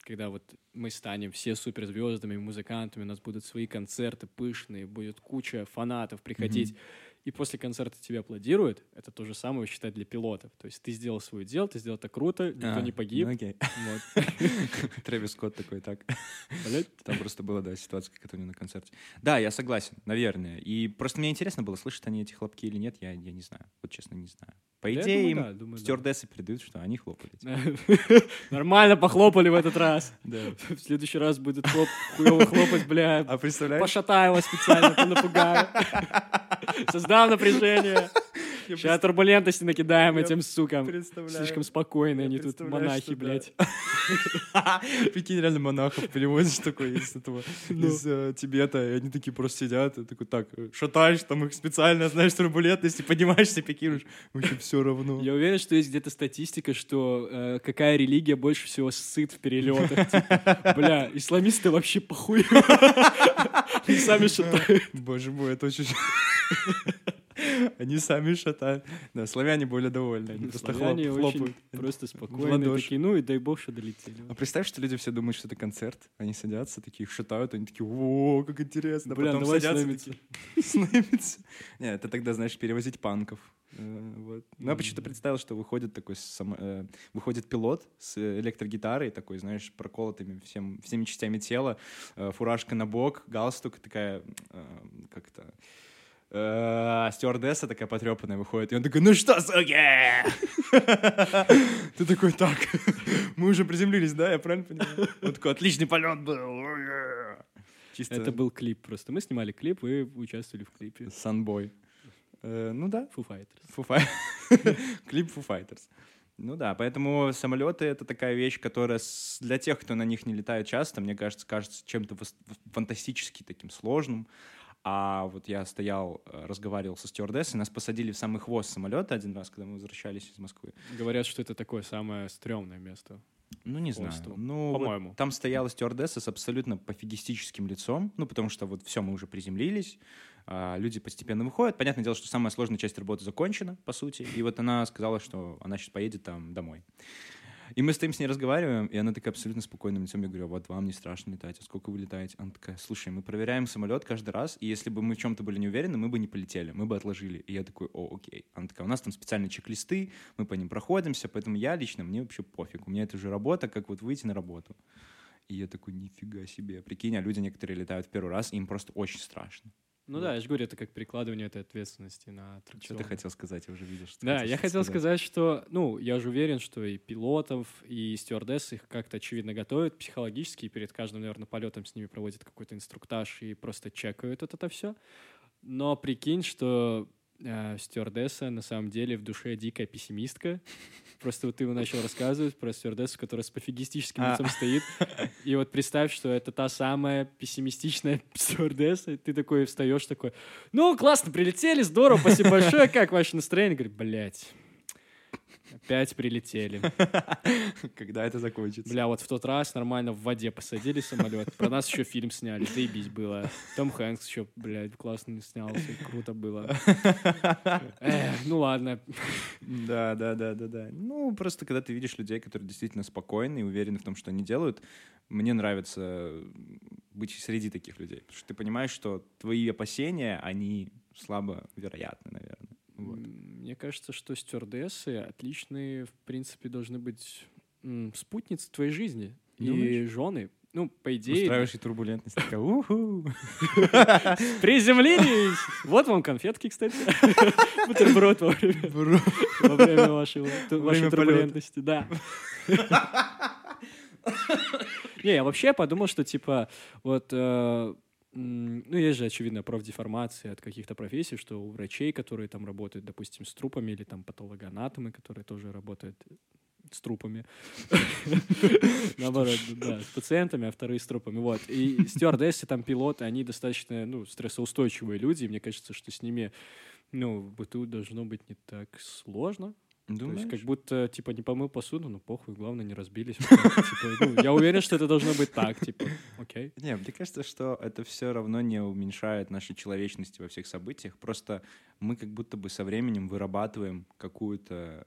когда вот мы станем все суперзвездами, музыкантами, у нас будут свои концерты пышные, будет куча фанатов приходить, и после концерта тебе аплодируют, это то же самое считать для пилотов. То есть ты сделал свое дело, ты сделал это круто, никто не погиб. Ну, окей. Вот. Трэвис Скотт такой, так. Блядь. Там просто была, да, ситуация, как это у него на концерте. Да, я согласен, наверное. И просто мне интересно было, слышат они эти хлопки или нет, я, я не знаю. Вот честно, не знаю. По Я идее, думаю, им да, думаю, да. стюардессы передают, что они хлопали. Нормально похлопали в этот раз. Да. В следующий раз будет хуёво хлопать, бля. А представляешь? Пошатаю вас специально, понапугаю. Создам напряжение. Сейчас турбулентности накидаем этим сукам. Слишком спокойные они тут, монахи, блядь. Прикинь, реально монахов перевозишь такой из этого, Ну. из э, Тибета, и они такие просто сидят, и такой, так, э, шатаешь там их специально, знаешь, турбулентности, поднимаешься, пикируешь, вообще все равно. Я уверен, что есть где-то статистика, что э, какая религия больше всего сыт в перелетах. Типа, Бля, исламисты вообще похуй. Они сами считают. Боже мой, это очень... Они сами шатают. Да, славяне более довольны. Они просто Славяне хлоп- хлопают. просто ладоши. такие, ну и дай бог, что долетели. А представь, что люди все думают, что это концерт. Они садятся, такие шатают, они такие, о, как интересно. Бля, Потом давай садятся, слэмиться. такие, слэмиться. Не, это тогда, знаешь, перевозить панков. Э, Вот. Ну, я почему-то представил, что выходит такой само- э, выходит пилот с электрогитарой, такой, знаешь, проколотыми всем, всеми частями тела, э, фуражка на бок, галстук, такая, э, как это, э, стюардесса такая потрепанная выходит, и он такой, ну что, суки? Ты такой, так, мы уже приземлились, да, я правильно понимаю? Он такой, отличный полет был. Чисто Это был клип просто. Мы снимали клип, вы участвовали в клипе. Sunboy. Э, Ну да, Foo Fighters. Foo клип Foo Fighters. Ну да, поэтому самолеты — это такая вещь, которая для тех, кто на них не летает часто, мне кажется, кажется чем-то фантастически таким сложным. А вот я стоял, э, разговаривал со стюардессой, нас посадили в самый хвост самолета один раз, когда мы возвращались из Москвы. Говорят, что это такое самое стрёмное место. Ну, не знаю. Хвосту. Ну, вот По-моему. там стояла стюардесса с абсолютно пофигистическим лицом, ну, потому что вот все, мы уже приземлились, а, люди постепенно выходят. Понятное дело, что самая сложная часть работы закончена, по сути, и вот она сказала, что она сейчас поедет там домой. И мы стоим с ней разговариваем, и она такая абсолютно спокойным лицом. Я говорю, «А вот вам не страшно летать, а сколько вы летаете? Она такая, слушай, мы проверяем самолет каждый раз, и если бы мы в чем-то были не уверены, мы бы не полетели, мы бы отложили. И я такой, о, окей. Она такая, у нас там специальные чек-листы, мы по ним проходимся, поэтому я лично, мне вообще пофиг. У меня это уже работа, как вот выйти на работу. И я такой, нифига себе. Прикинь, а люди некоторые летают в первый раз, им просто очень страшно. Ну да, я же говорю, это как перекладывание этой ответственности на Что аттракцион. ты хотел сказать? Я уже видел, что Да, я хотел сказать, что, ну, я же уверен, что и пилотов, и стюардесс их как-то, очевидно, готовят психологически, и перед каждым, наверное, полетом с ними проводят какой-то инструктаж и просто чекают вот это все. Но прикинь, что э, стюардесса на самом деле в душе дикая пессимистка. Просто вот ты ему начал рассказывать про стюардессу, которая с пофигистическим А. лицом стоит. И вот представь, что это та самая пессимистичная стюардесса, ты такой встаешь такой, ну, классно, прилетели, здорово, спасибо большое, как ваше настроение? Говорит, блядь, опять прилетели. Когда это закончится? Бля, вот в тот раз нормально в воде посадили самолет, про нас еще фильм сняли, заебись было. Том Хэнкс еще, блядь, классно снялся, круто было. Эх, ну ладно. Да, да, да, да, да. Ну, просто когда ты видишь людей, которые действительно спокойны и уверены в том, что они делают, мне нравится быть среди таких людей. Потому что ты понимаешь, что твои опасения, они слабо вероятны, наверное. Вот. Мне кажется, что стюардессы отличные, в принципе, должны быть спутницы твоей жизни. И Думаешь? жены. Ну, по идее, Устраиваешь и турбулентность. Такая, уху. приземлились. Вот вам конфетки, кстати. Бутерброд во время, во вашей полета. турбулентности. Да. Не, я вообще подумал, что, типа, вот... э, Ну, есть же, очевидно, профдеформация от каких-то профессий, что у врачей, которые там работают, допустим, с трупами, или там патологоанатомы, которые тоже работают с трупами. Наоборот, да, с пациентами, а вторые с трупами. Вот. И стюардессы, там пилоты, они достаточно, ну, стрессоустойчивые люди, и мне кажется, что с ними, ну, в быту должно быть не так сложно. То Думаешь? есть как будто, типа, не помыл посуду, ну, похуй, главное, не разбились. Типа, ну, Я уверен, что это должно быть так, типа, окей. Не, мне кажется, что это все равно не уменьшает нашей человечности во всех событиях. Просто мы как будто бы со временем вырабатываем какую-то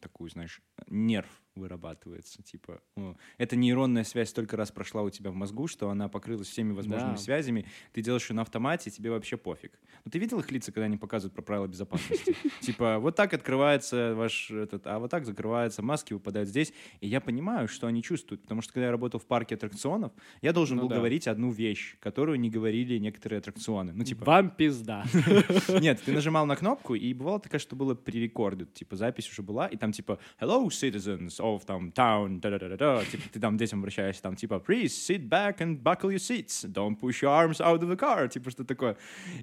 такую, знаешь, нерв вырабатывается. Типа, ну, эта нейронная связь столько раз прошла у тебя в мозгу, что она покрылась всеми возможными связями. Ты делаешь ее на автомате, тебе вообще пофиг. Ну, ты видел их лица, когда они показывают про правила безопасности? Типа, вот так открывается ваш этот, а вот так закрывается, маски выпадают здесь. И я понимаю, что они чувствуют, потому что когда я работал в парке аттракционов, я должен Ну был говорить одну вещь, которую не говорили некоторые аттракционы. Ну, типа, Вам пизда. нет, ты нажимал на кнопку, и бывало такое, что было пререкордед, типа запись уже была, и там типа «Hello, citizens of там town», да-да-да-да, типа ты там детям обращаешься, там типа «Please sit back and buckle your seats, don't push your arms out of the car», типа что такое.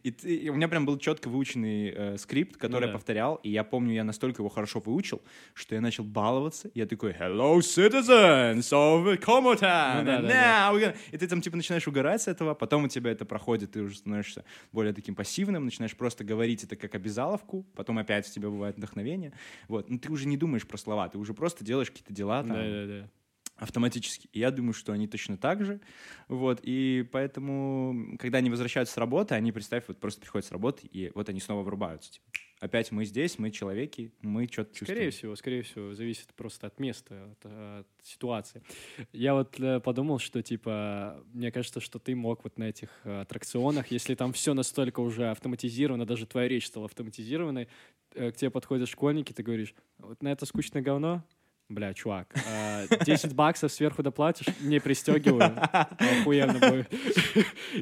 И, ты- и у меня прям был четко выученный э, скрипт, который Ну я да. повторял, и я помню, я настолько его хорошо выучил, что я начал баловаться, я такой «Hello, citizens of Comotan, Ну да, да, да. now we're gonna-» И ты там типа начинаешь угорать с этого, потом у тебя это проходит, ты уже становишься более таким пассивным, начинаешь просто говорить это как обязаловку, потом опять у тебя бывает вдохновение. Вот. Но ты уже не думаешь про слова, ты уже просто делаешь какие-то дела там. Да-да-да. Автоматически. И я думаю, что они точно так же. Вот, и поэтому, когда они возвращаются с работы, они, представь, вот просто приходят с работы, и вот они снова врубаются. Типа, опять мы здесь, мы человеки, мы что-то чувствуем. Скорее всего, скорее всего, зависит просто от места, от, от ситуации. Я вот э, подумал, что типа, мне кажется, что ты мог вот на этих э, аттракционах, если там все настолько уже автоматизировано, даже твоя речь стала автоматизированной, э, к тебе подходят школьники, ты говоришь, вот на это скучное говно, Бля, чувак, э, 10 баксов сверху доплатишь, не пристегиваю, охуенно будет.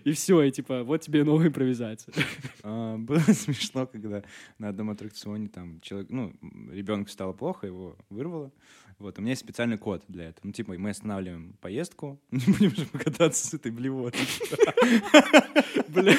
И все, и типа, вот тебе новая импровизация. А, Было смешно, когда на одном аттракционе там человек, ну, ребенку стало плохо, его вырвало. Вот, у меня есть специальный код для этого. Ну, типа, мы останавливаем поездку, не будем же покататься с этой блевотой. Бля,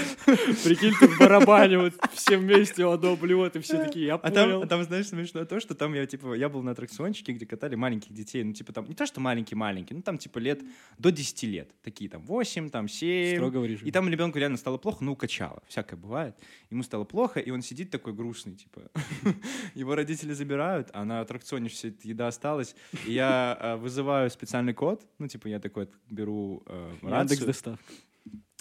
прикинь, ты в барабане вот все вместе одно блюдо, и все такие, я А там, понял. а там, знаешь, смешно то, что там я, типа, я был на аттракциончике, где катали маленьких детей, ну, типа, там, не то, что маленькие-маленькие, ну, там, типа, лет до 10 лет, такие, там, 8, там, 7. Строго в режиме. И там ребенку реально стало плохо, ну, укачало, всякое бывает. Ему стало плохо, и он сидит такой грустный, типа, его родители забирают, а на аттракционе вся эта еда осталась, и я э, вызываю специальный код, ну, типа, я такой беру э, Яндекс доставка.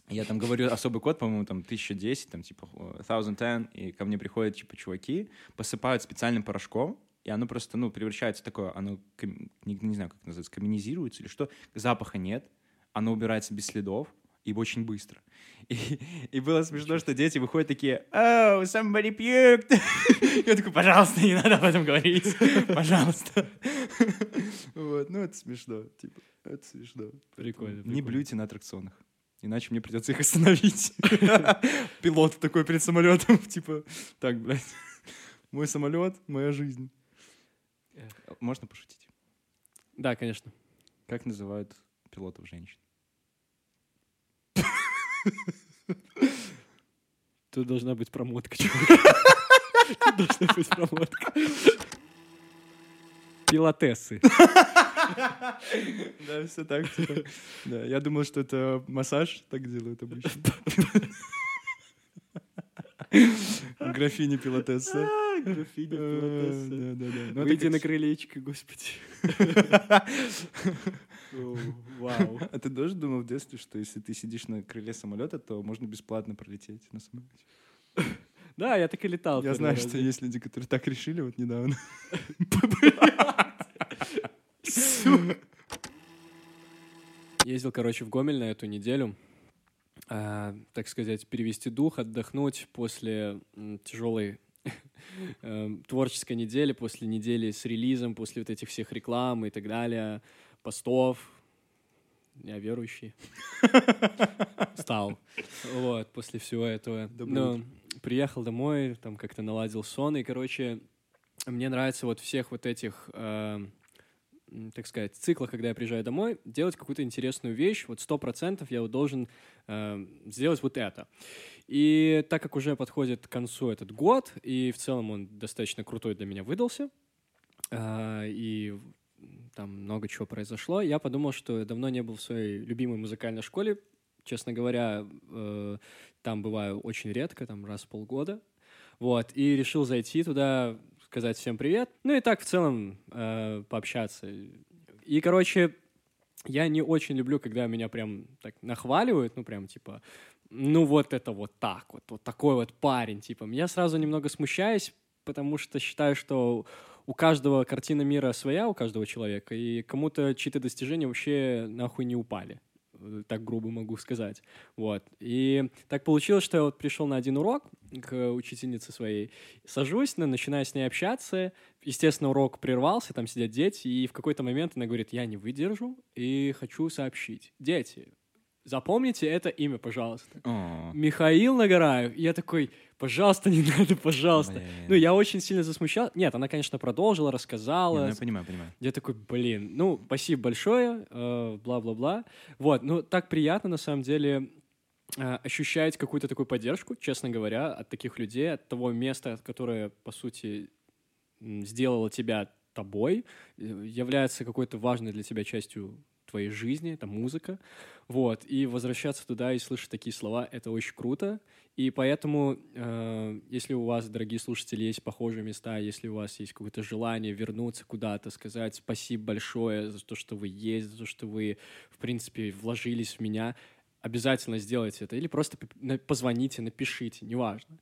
я там говорю особый код, по-моему, там 1010, там типа э, 1010, и ко мне приходят типа чуваки, посыпают специальным порошком, и оно просто, ну, превращается в такое, оно, не, не знаю, как называется, каменизируется или что, запаха нет, оно убирается без следов и очень быстро. И, и было смешно, что дети выходят такие, oh, somebody puked. Я такой, пожалуйста, не надо об этом говорить, пожалуйста. Вот, ну это смешно, типа, это смешно. Прикольно, Не блюйте на аттракционах. Иначе мне придется их остановить. Пилот такой перед самолетом, типа, так, блядь, мой самолет, моя жизнь. Можно пошутить? Да, конечно. Как называют пилотов женщин? Тут должна быть промотка, чувак. Тут должна быть промотка. Пилотессы. Да, все так. типа. Да, я думал, что это массаж, так делают обычно. Графиня пилотесса. Графиня Э, Да, да, да. Ну, Выйди на крылечко, господи. Вау. А ты тоже думал в детстве, что если ты сидишь на крыле самолета, то можно бесплатно пролететь на самолете? Да, я так и летал. Я знаю, раз. что есть люди, которые так решили вот недавно. Ездил, короче, в Гомель на эту неделю. а, так сказать, перевести дух, отдохнуть после тяжелой эм, творческой недели, после недели с релизом, после вот этих всех реклам и так далее, постов. Я верующий. Стал. Вот, после всего этого. Ну, приехал домой, там как-то наладил сон, и, короче, мне нравится вот всех вот этих, м, так сказать, циклах, когда я приезжаю домой, делать какую-то интересную вещь, вот сто процентов я вот должен эм, сделать вот это. И так как уже подходит к концу этот год, и в целом он достаточно крутой для меня выдался, а, и там много чего произошло, я подумал, что давно не был в своей любимой музыкальной школе. Честно говоря, э, там бываю очень редко, там раз в полгода. Вот, и решил зайти туда, сказать всем привет. Ну и так в целом э, пообщаться. И, короче, я не очень люблю, когда меня прям так нахваливают, ну прям типа, ну вот это вот так вот, вот такой вот парень, типа. Я сразу немного смущаюсь, потому что считаю, что у каждого картина мира своя, у каждого человека, и кому-то чьи-то достижения вообще нахуй не упали. Э, Так грубо могу сказать. Вот. И так получилось, что я вот пришел на один урок к учительнице своей, сажусь, начинаю с ней общаться. Естественно, урок прервался, там сидят дети, и в какой-то момент она говорит, я не выдержу и хочу сообщить. Дети, запомните это имя, пожалуйста. О, Михаил Нагораев. И я такой, пожалуйста, не надо, пожалуйста. блин. Ну, я очень сильно засмущал. Нет, она, конечно, продолжила, Не, рассказала. ну, я понимаю, понимаю. Я такой, блин, ну, спасибо большое, э, бла-бла-бла. Вот, ну, так приятно, на самом деле, э, ощущать какую-то такую поддержку, честно говоря, от таких людей, от того места, которое, по сути, сделало тебя тобой, э, является какой-то важной для тебя частью твоей жизни, это музыка. Вот, и возвращаться туда и слышать такие слова, это очень круто. И поэтому, э, если у вас, дорогие слушатели, есть похожие места, если у вас есть какое-то желание вернуться куда-то, сказать спасибо большое за то, что вы есть, за то, что вы, в принципе, вложились в меня, обязательно сделайте это. Или просто позвоните, напишите, неважно.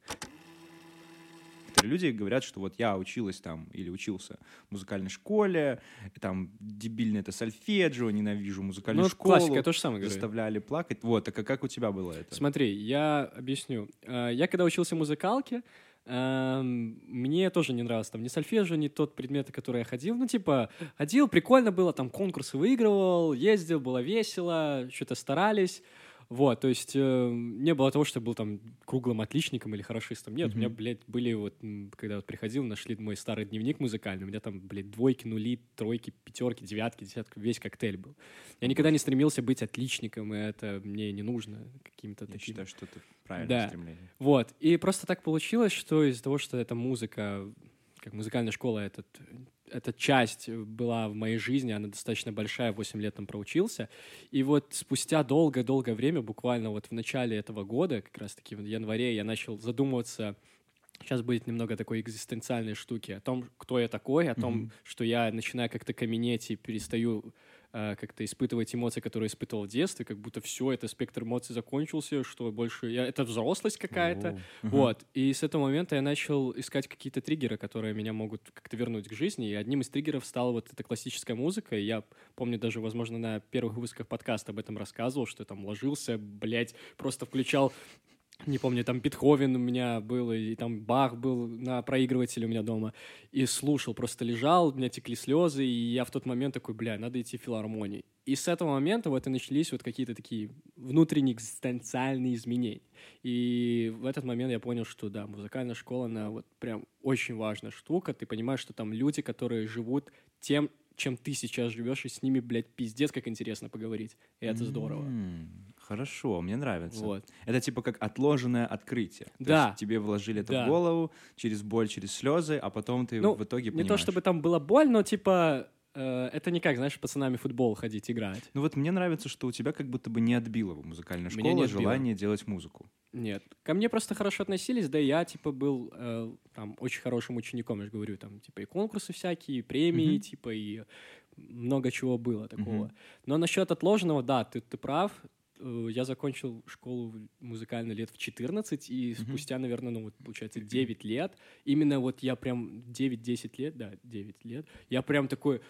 Некоторые люди говорят, что вот я училась там или учился в музыкальной школе, там дебильно это сольфеджио, ненавижу музыкальную Ну, школу. классика, я то же самое говорю. заставляли плакать. Вот, так а как у тебя было это? Смотри, я объясню. Э, Я когда учился в музыкалке, эм, мне тоже не нравился там ни сольфеджио, ни тот предмет, который я ходил. Ну, типа, ходил, прикольно было, там конкурсы выигрывал, ездил, было весело, что-то старались. Вот, то есть э, не было того, что я был там круглым отличником или хорошистом. Нет, у меня, блядь, были вот, когда вот приходил, нашли мой старый дневник музыкальный, у меня там, блядь, двойки, нули, тройки, пятерки, девятки, десятки, весь коктейль был. Я никогда не стремился быть отличником, и это мне не нужно каким-то Я таким. считаю, что это правильное Да. стремление. Вот. И просто так получилось, что из-за того, что эта музыка, как музыкальная школа, этот, эта часть была в моей жизни, она достаточно большая, 8 лет там проучился. И вот спустя долгое-долгое время, буквально вот в начале этого года, как раз-таки в январе, я начал задумываться, сейчас будет немного такой экзистенциальной штуки, о том, кто я такой, о том, Мгм. что я начинаю как-то каменеть и перестаю как-то испытывать эмоции, которые испытывал в детстве, как будто все, это спектр эмоций закончился, что больше... Я, это взрослость какая-то. Вот. И с этого момента я начал искать какие-то триггеры, которые меня могут как-то вернуть к жизни. И одним из триггеров стала вот эта классическая музыка. И я помню даже, возможно, на первых выпусках подкаста об этом рассказывал, что я там ложился, блядь, просто включал не помню, там Бетховен у меня был, и там Бах был на проигрывателе у меня дома, и слушал, просто лежал, у меня текли слезы, и я в тот момент такой, бля, надо идти в филармонию. И с этого момента вот и начались вот какие-то такие внутренние экзистенциальные изменения. И в этот момент я понял, что да, музыкальная школа, она вот прям очень важная штука. Ты понимаешь, что там люди, которые живут тем, чем ты сейчас живешь, и с ними, блядь, пиздец, как интересно поговорить. И это здорово. Хорошо, мне нравится. Вот. Это типа как отложенное открытие. То Да. есть тебе вложили это Да. в голову через боль, через слезы, а потом ты Ну, в итоге Не понимаешь. то чтобы там было боль, но типа э, это не как, знаешь, пацанами футбол ходить играть. Ну вот мне нравится, что у тебя как будто бы не отбила в музыкальной школе не отбило. желание делать музыку. Нет. Ко мне просто хорошо относились, да и я, типа, был э, там очень хорошим учеником, я же говорю, там, типа, и конкурсы всякие, и премии, Мгм. типа, и много чего было такого. Мгм. Но насчет отложенного, да, ты, ты прав. Э, Я закончил школу музыкальную лет в 14, и Мгм. спустя, наверное, ну вот, получается, 9 лет, именно вот я прям 9-10 лет, да, 9 лет, я прям такой,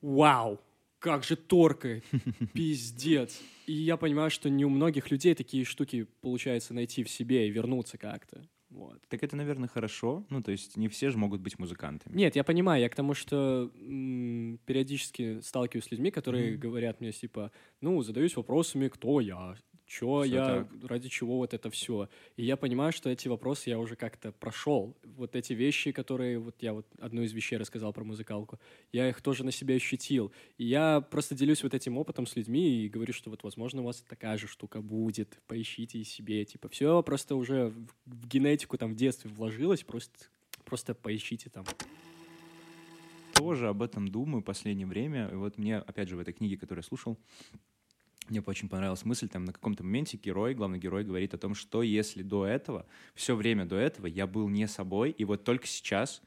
вау, как же торкает, пиздец. И я понимаю, что не у многих людей такие штуки получается найти в себе и вернуться как-то. Вот. Так это, наверное, хорошо. Ну, то есть не все же могут быть музыкантами. Нет, я понимаю, я к тому, что м, периодически сталкиваюсь с людьми, которые Мгм. говорят мне, типа, ну, задаюсь вопросами, кто я, чё Всё я, ради чего вот это все. И я понимаю, что эти вопросы я уже как-то прошел. Вот эти вещи, которые, вот я вот одну из вещей рассказал про музыкалку, я их тоже на себе ощутил. И я просто делюсь вот этим опытом с людьми и говорю, что вот, возможно, у вас такая же штука будет, поищите и себе, типа, все просто уже в, в генетику там в детстве вложилось, просто, просто поищите там. Тоже об этом думаю в последнее время. И вот мне, опять же, в этой книге, которую я слушал, мне очень понравилась мысль, там на каком-то моменте герой, главный герой говорит о том, что если до этого, все время до этого я был не собой, и вот только сейчас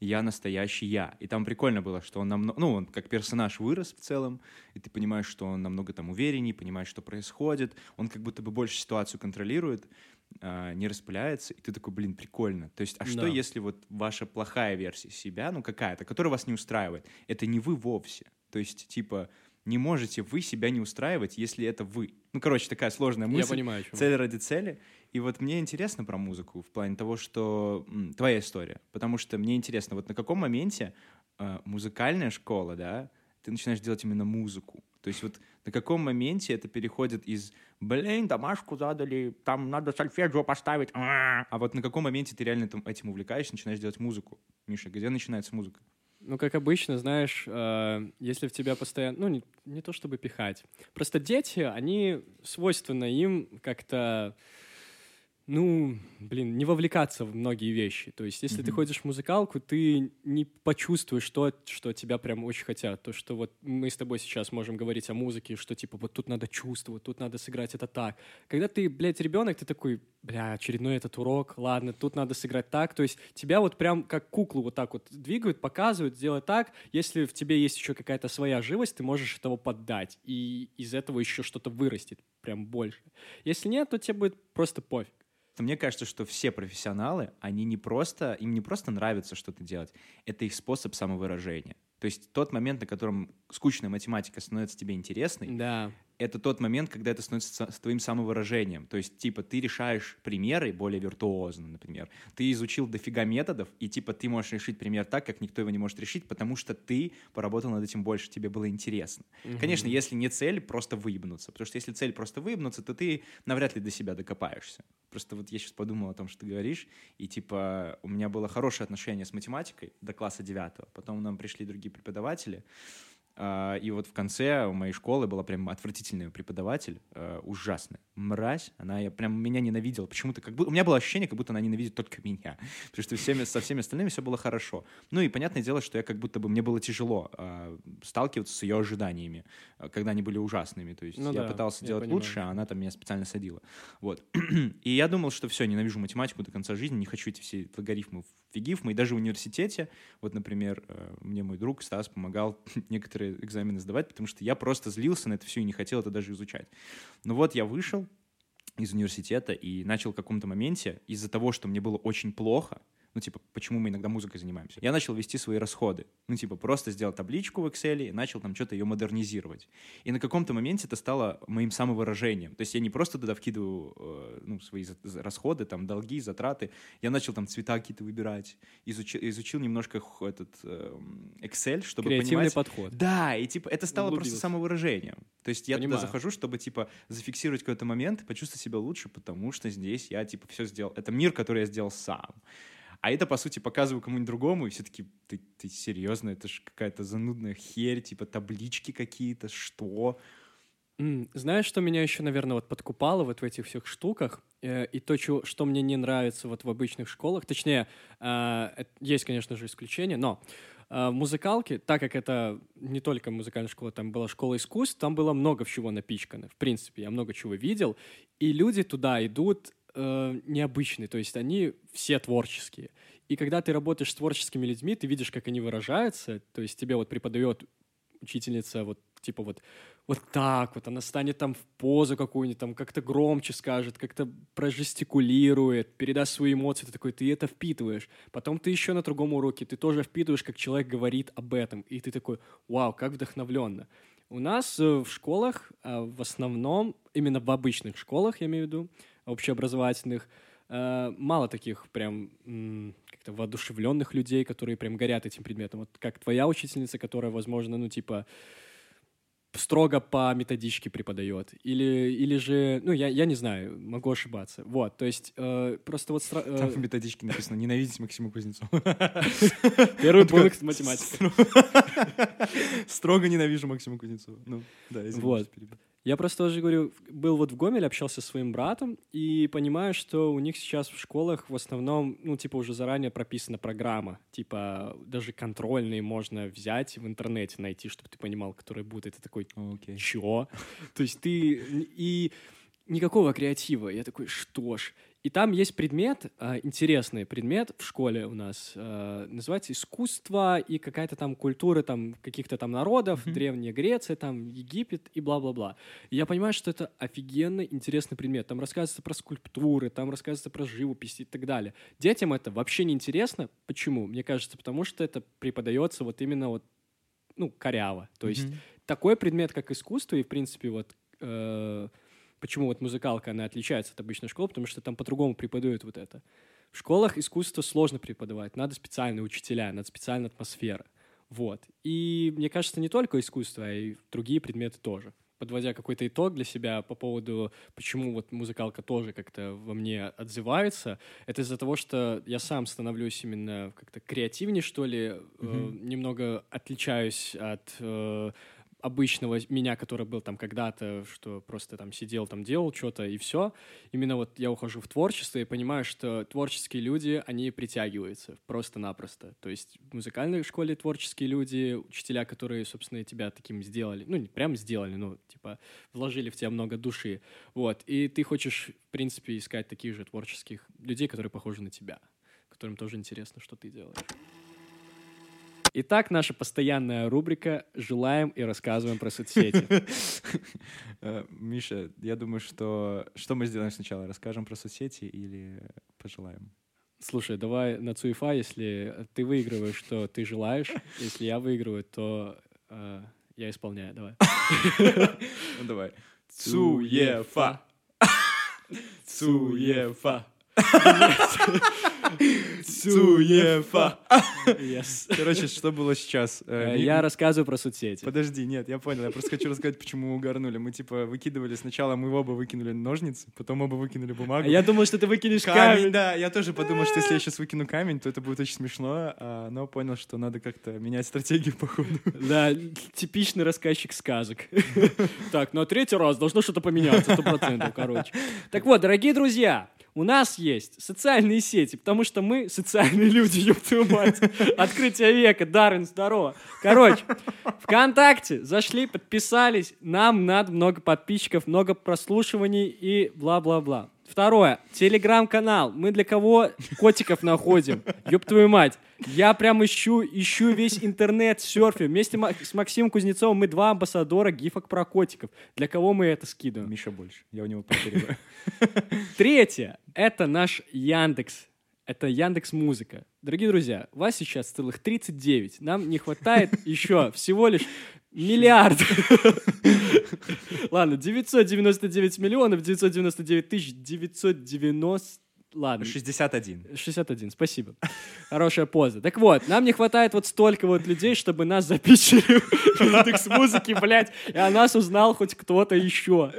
я настоящий я. И там прикольно было, что он намного, ну, он как персонаж вырос в целом, и ты понимаешь, что он намного там увереннее, понимаешь, что происходит, он как будто бы больше ситуацию контролирует, а, не распыляется, и ты такой, блин, прикольно. То есть, а что Да. если вот ваша плохая версия себя, ну какая-то, которая вас не устраивает, это не вы вовсе. То есть, типа, не можете вы себя не устраивать, если это вы. Ну, короче, такая сложная мысль. Я понимаю, о чём. Цель ради цели. И вот мне интересно про музыку в плане того, что м, твоя история. Потому что мне интересно, вот на каком моменте э, музыкальная школа, да, ты начинаешь делать именно музыку. То есть вот на каком моменте это переходит из «блин, домашку задали, там надо сольфеджио поставить», а а вот на каком моменте ты реально этим увлекаешься, начинаешь делать музыку? Миша, где начинается музыка? Ну, как обычно, знаешь, э, если в тебя постоянно... Ну, не, не то чтобы пихать. Просто дети, они свойственно им как-то ну, блин, не вовлекаться в многие вещи. То есть, если ты ходишь в музыкалку, ты не почувствуешь то, что тебя прям очень хотят. То, что вот мы с тобой сейчас можем говорить о музыке, что типа вот тут надо чувствовать, тут надо сыграть это так. Когда ты, блядь, ребенок, ты такой, бля, очередной этот урок, ладно, тут надо сыграть так. То есть тебя вот прям как куклу вот так вот двигают, показывают, делают так. Если в тебе есть еще какая-то своя живость, ты можешь этого поддать. И из этого еще что-то вырастет прям больше. Если нет, то тебе будет просто пофиг. Мне кажется, что все профессионалы, они не просто, им не просто нравится что-то делать, это их способ самовыражения. То есть тот момент, на котором скучная математика становится тебе интересной, Да. Это тот момент, когда это становится твоим самовыражением. То есть, типа, ты решаешь примеры более виртуозно, например. Ты изучил дофига методов, и, типа, ты можешь решить пример так, как никто его не может решить, потому что ты поработал над этим больше, тебе было интересно. Конечно, если не цель, просто выебнуться. Потому что если цель просто выебнуться, то ты навряд ли до себя докопаешься. Просто вот я сейчас подумал о том, что ты говоришь, и, типа, у меня было хорошее отношение с математикой до класса девятого. Потом нам пришли другие преподаватели, И вот в конце у моей школы была прям отвратительный преподаватель, э, ужасная. Мразь, она я прям меня ненавидела. Почему-то как будто... У меня было ощущение, как будто она ненавидит только меня. Потому что всеми, со всеми остальными все было хорошо. Ну и понятное дело, что я как будто бы... Мне было тяжело э, сталкиваться с ее ожиданиями, когда они были ужасными. То есть Ну я да, пытался я делать понимаю. лучше, а она там меня специально садила. Вот. И я думал, что все, ненавижу математику до конца жизни, не хочу эти все логарифмы фигифмы. И даже в университете, вот, например, э, мне мой друг Стас помогал некоторые экзамены сдавать, потому что я просто злился на это все и не хотел это даже изучать. Ну вот я вышел из университета и начал в каком-то моменте из-за того, что мне было очень плохо, ну, типа, почему мы иногда музыкой занимаемся. Я начал вести свои расходы. Ну, типа, просто сделал табличку в Excel и начал там что-то ее модернизировать. И на каком-то моменте это стало моим самовыражением. То есть я не просто туда вкидываю э, ну, свои расходы, там, долги, затраты. Я начал там цвета какие-то выбирать. Изучил, изучил немножко этот эм, Excel, чтобы Креативный понимать... подход. Да, и типа это стало просто Углубился. самовыражением. То есть я Понимаю. туда захожу, чтобы типа зафиксировать какой-то момент, почувствовать себя лучше, потому что здесь я типа все сделал. Это мир, который я сделал сам. А это, по сути, показываю кому-нибудь другому, и все таки ты, ты серьезно, это же какая-то занудная херь, типа таблички какие-то, что? Знаешь, что меня еще, наверное, вот подкупало вот в этих всех штуках, э, и то, чё- что мне не нравится вот в обычных школах, точнее, э, есть, конечно же, исключения, но э, в музыкалке, так как это не только музыкальная школа, там была школа искусств, там было много всего напичкано. В принципе, я много чего видел, и люди туда идут э, необычные, то есть они все творческие. И когда ты работаешь с творческими людьми, ты видишь, как они выражаются, то есть тебе вот преподает учительница вот типа вот вот так вот, она станет там в позу какую-нибудь, там как-то громче скажет, как-то прожестикулирует, передаст свои эмоции, ты такой, ты это впитываешь. Потом ты еще на другом уроке, ты тоже впитываешь, как человек говорит об этом, и ты такой, вау, как вдохновленно. У нас э, в школах, э, в основном, именно в обычных школах, я имею в виду, общеобразовательных, э, мало таких прям как-то воодушевленных людей, которые прям горят этим предметом. Вот как твоя учительница, которая, возможно, ну, типа, строго по методичке преподает. Или, или же, ну, я, я не знаю, могу ошибаться. Вот, то есть э, просто вот... э, Там в методичке написано «Ненавидеть Максима Кузнецова». Первый пункт математика. Строго ненавижу Максима Кузнецова. Ну, да, извините, Вот. Я просто тоже говорю, был вот в Гомеле, общался со своим братом, и понимаю, что у них сейчас в школах в основном, ну, типа, уже заранее прописана программа. Типа, даже контрольные можно взять в интернете, найти, чтобы ты понимал, который будет. Это такой, Окей. чё? То есть ты... И никакого креатива. Я такой, что ж. И там есть предмет, а, интересный предмет в школе у нас, а, называется искусство и какая-то там культура там каких-то там народов, Древняя Греция, там Египет и бла-бла-бла. И я понимаю, что это офигенно интересный предмет. Там рассказывается про скульптуры, там рассказывается про живопись и так далее. Детям это вообще не интересно. Почему? Мне кажется, потому что это преподается вот именно вот, ну, коряво. То есть Мгм. такой предмет, как искусство, и, в принципе, вот э, почему вот музыкалка, она отличается от обычной школы, потому что там по-другому преподают вот это. В школах искусство сложно преподавать, надо специальные учителя, надо специальная атмосфера. Вот. И мне кажется, не только искусство, а и другие предметы тоже. Подводя какой-то итог для себя по поводу, почему вот музыкалка тоже как-то во мне отзывается, это из-за того, что я сам становлюсь именно как-то креативнее, что ли, э, Мгм. немного отличаюсь от э, обычного меня, который был там когда-то, что просто там сидел, там делал что-то и все. Именно вот я ухожу в творчество и понимаю, что творческие люди, они притягиваются просто-напросто. То есть в музыкальной школе творческие люди, учителя, которые, собственно, тебя таким сделали, ну, не прям сделали, но, типа, вложили в тебя много души. Вот. И ты хочешь, в принципе, искать таких же творческих людей, которые похожи на тебя, которым тоже интересно, что ты делаешь. Итак, наша постоянная рубрика «Желаем и рассказываем про соцсети». Э, Миша, я думаю, что... Что мы сделаем сначала? Расскажем про соцсети или пожелаем? Слушай, давай на Цуефа, если ты выигрываешь, то ты желаешь. Если я выигрываю, то э, я исполняю. Давай. Ну давай. Цуефа. Цуефа. Цуефа. Yes. Короче, что было сейчас? Э, Э, Я рассказываю про соцсети. Подожди, нет, я понял. Я просто хочу рассказать, почему мы угорнули. Мы типа выкидывали сначала, мы оба выкинули ножницы, потом оба выкинули бумагу. А Я думал, что ты выкинешь Камень, да. Я тоже подумал, что если я сейчас выкину камень, то это будет очень смешно, а, но понял, что надо как-то менять стратегию, походу. Да, типичный рассказчик сказок. Так, на третий раз должно что-то поменяться, сто процентов, короче. Так вот, дорогие друзья, у нас есть социальные сети, потому что мы социальные люди, ёб мать. Открытие века, Дарвин, здорово. Короче, ВКонтакте зашли, подписались, нам надо много подписчиков, много прослушиваний и бла-бла-бла. Второе. Телеграм-канал. Мы для кого котиков находим? Ёб твою мать. Я прям ищу, ищу весь интернет, серфим. Вместе с Максимом Кузнецовым мы два амбассадора гифок про котиков. Для кого мы это скидываем? Миша больше. Я у него повторяю. Третье. Это наш Яндекс. Это Яндекс Музыка. Дорогие друзья, вас сейчас целых 39. Нам не хватает еще всего лишь миллиард. Ладно, 999 миллионов 999 тысяч 990... Ладно, 61. 61, спасибо. Хорошая поза. Так вот, нам не хватает вот столько вот людей, чтобы нас запичили в Яндекс музыки, блядь, и о нас узнал хоть кто-то еще.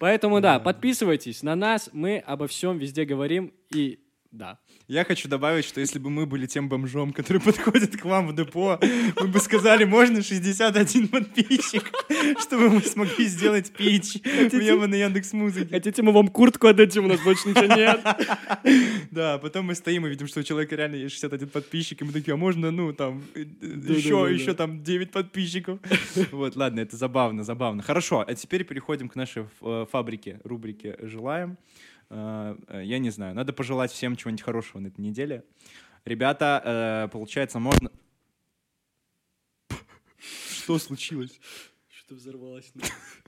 Поэтому да, подписывайтесь на нас, мы обо всем везде говорим и да. Я хочу добавить, что если бы мы были тем бомжом, который подходит к вам в депо, мы бы сказали, можно 61 подписчик, чтобы мы смогли сделать пич в на Яндекс Музыке. Хотите, мы вам куртку отдадим, у нас больше ничего нет. Да, потом мы стоим и видим, что у человека реально есть 61 подписчик, и мы такие, а можно, ну, там, э, еще, еще там 9 подписчиков. Вот, ладно, это забавно, забавно. Хорошо, а теперь переходим к нашей э, фабрике, рубрике «Желаем». Э, Я не знаю, надо пожелать всем чего-нибудь хорошего на этой неделе. Ребята, э, получается, можно... Что случилось? Что взорвалось?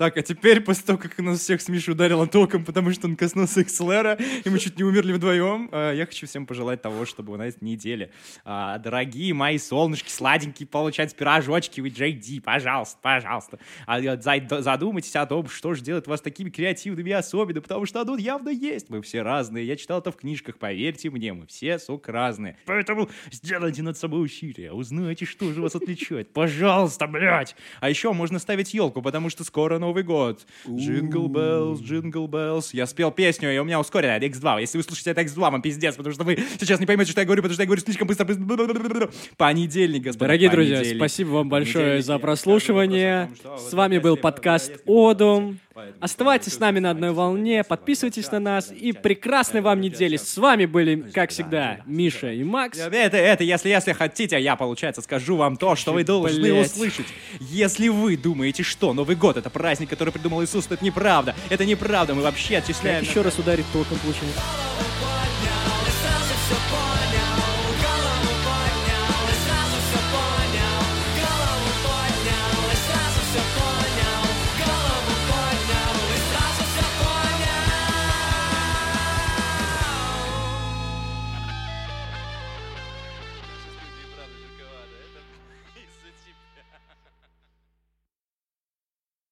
Так, а теперь, после того, как нас всех с Мишей ударило током, потому что он коснулся XLR, и мы чуть не умерли вдвоем, э, я хочу всем пожелать того, чтобы на этой неделе, а, дорогие мои солнышки, сладенькие, получать пирожочки, вы Ди, пожалуйста, пожалуйста. А, э, за- задумайтесь о том, что же делает вас такими креативными и особенными, потому что оно явно есть. Мы все разные, я читал это в книжках, поверьте мне, мы все, сука, разные. Поэтому сделайте над собой усилия, узнайте, что же вас отличает. Пожалуйста, блядь. А еще можно ставить елку, потому что скоро Новый год. Jingle Bells, Jingle Bells. Я спел песню, и у меня ускорено X2. Если вы слушаете это X2, вам пиздец, потому что вы сейчас не поймете, что я говорю, потому что я говорю слишком быстро. быстро. Понедельник, господа. Дорогие друзья, спасибо вам большое за прослушивание. С вами был подкаст «Одум». Оставайтесь с нами на одной волне, подписывайтесь на нас и прекрасной вам недели. С вами были, как всегда, Миша и Макс. Это, это, если, если хотите, я, получается, скажу вам то, что вы должны услышать. Если вы думаете, что Новый год — это праздник, который придумал Иисус, то это неправда. Это неправда, мы вообще отчисляем... Еще раз ударить током получилось.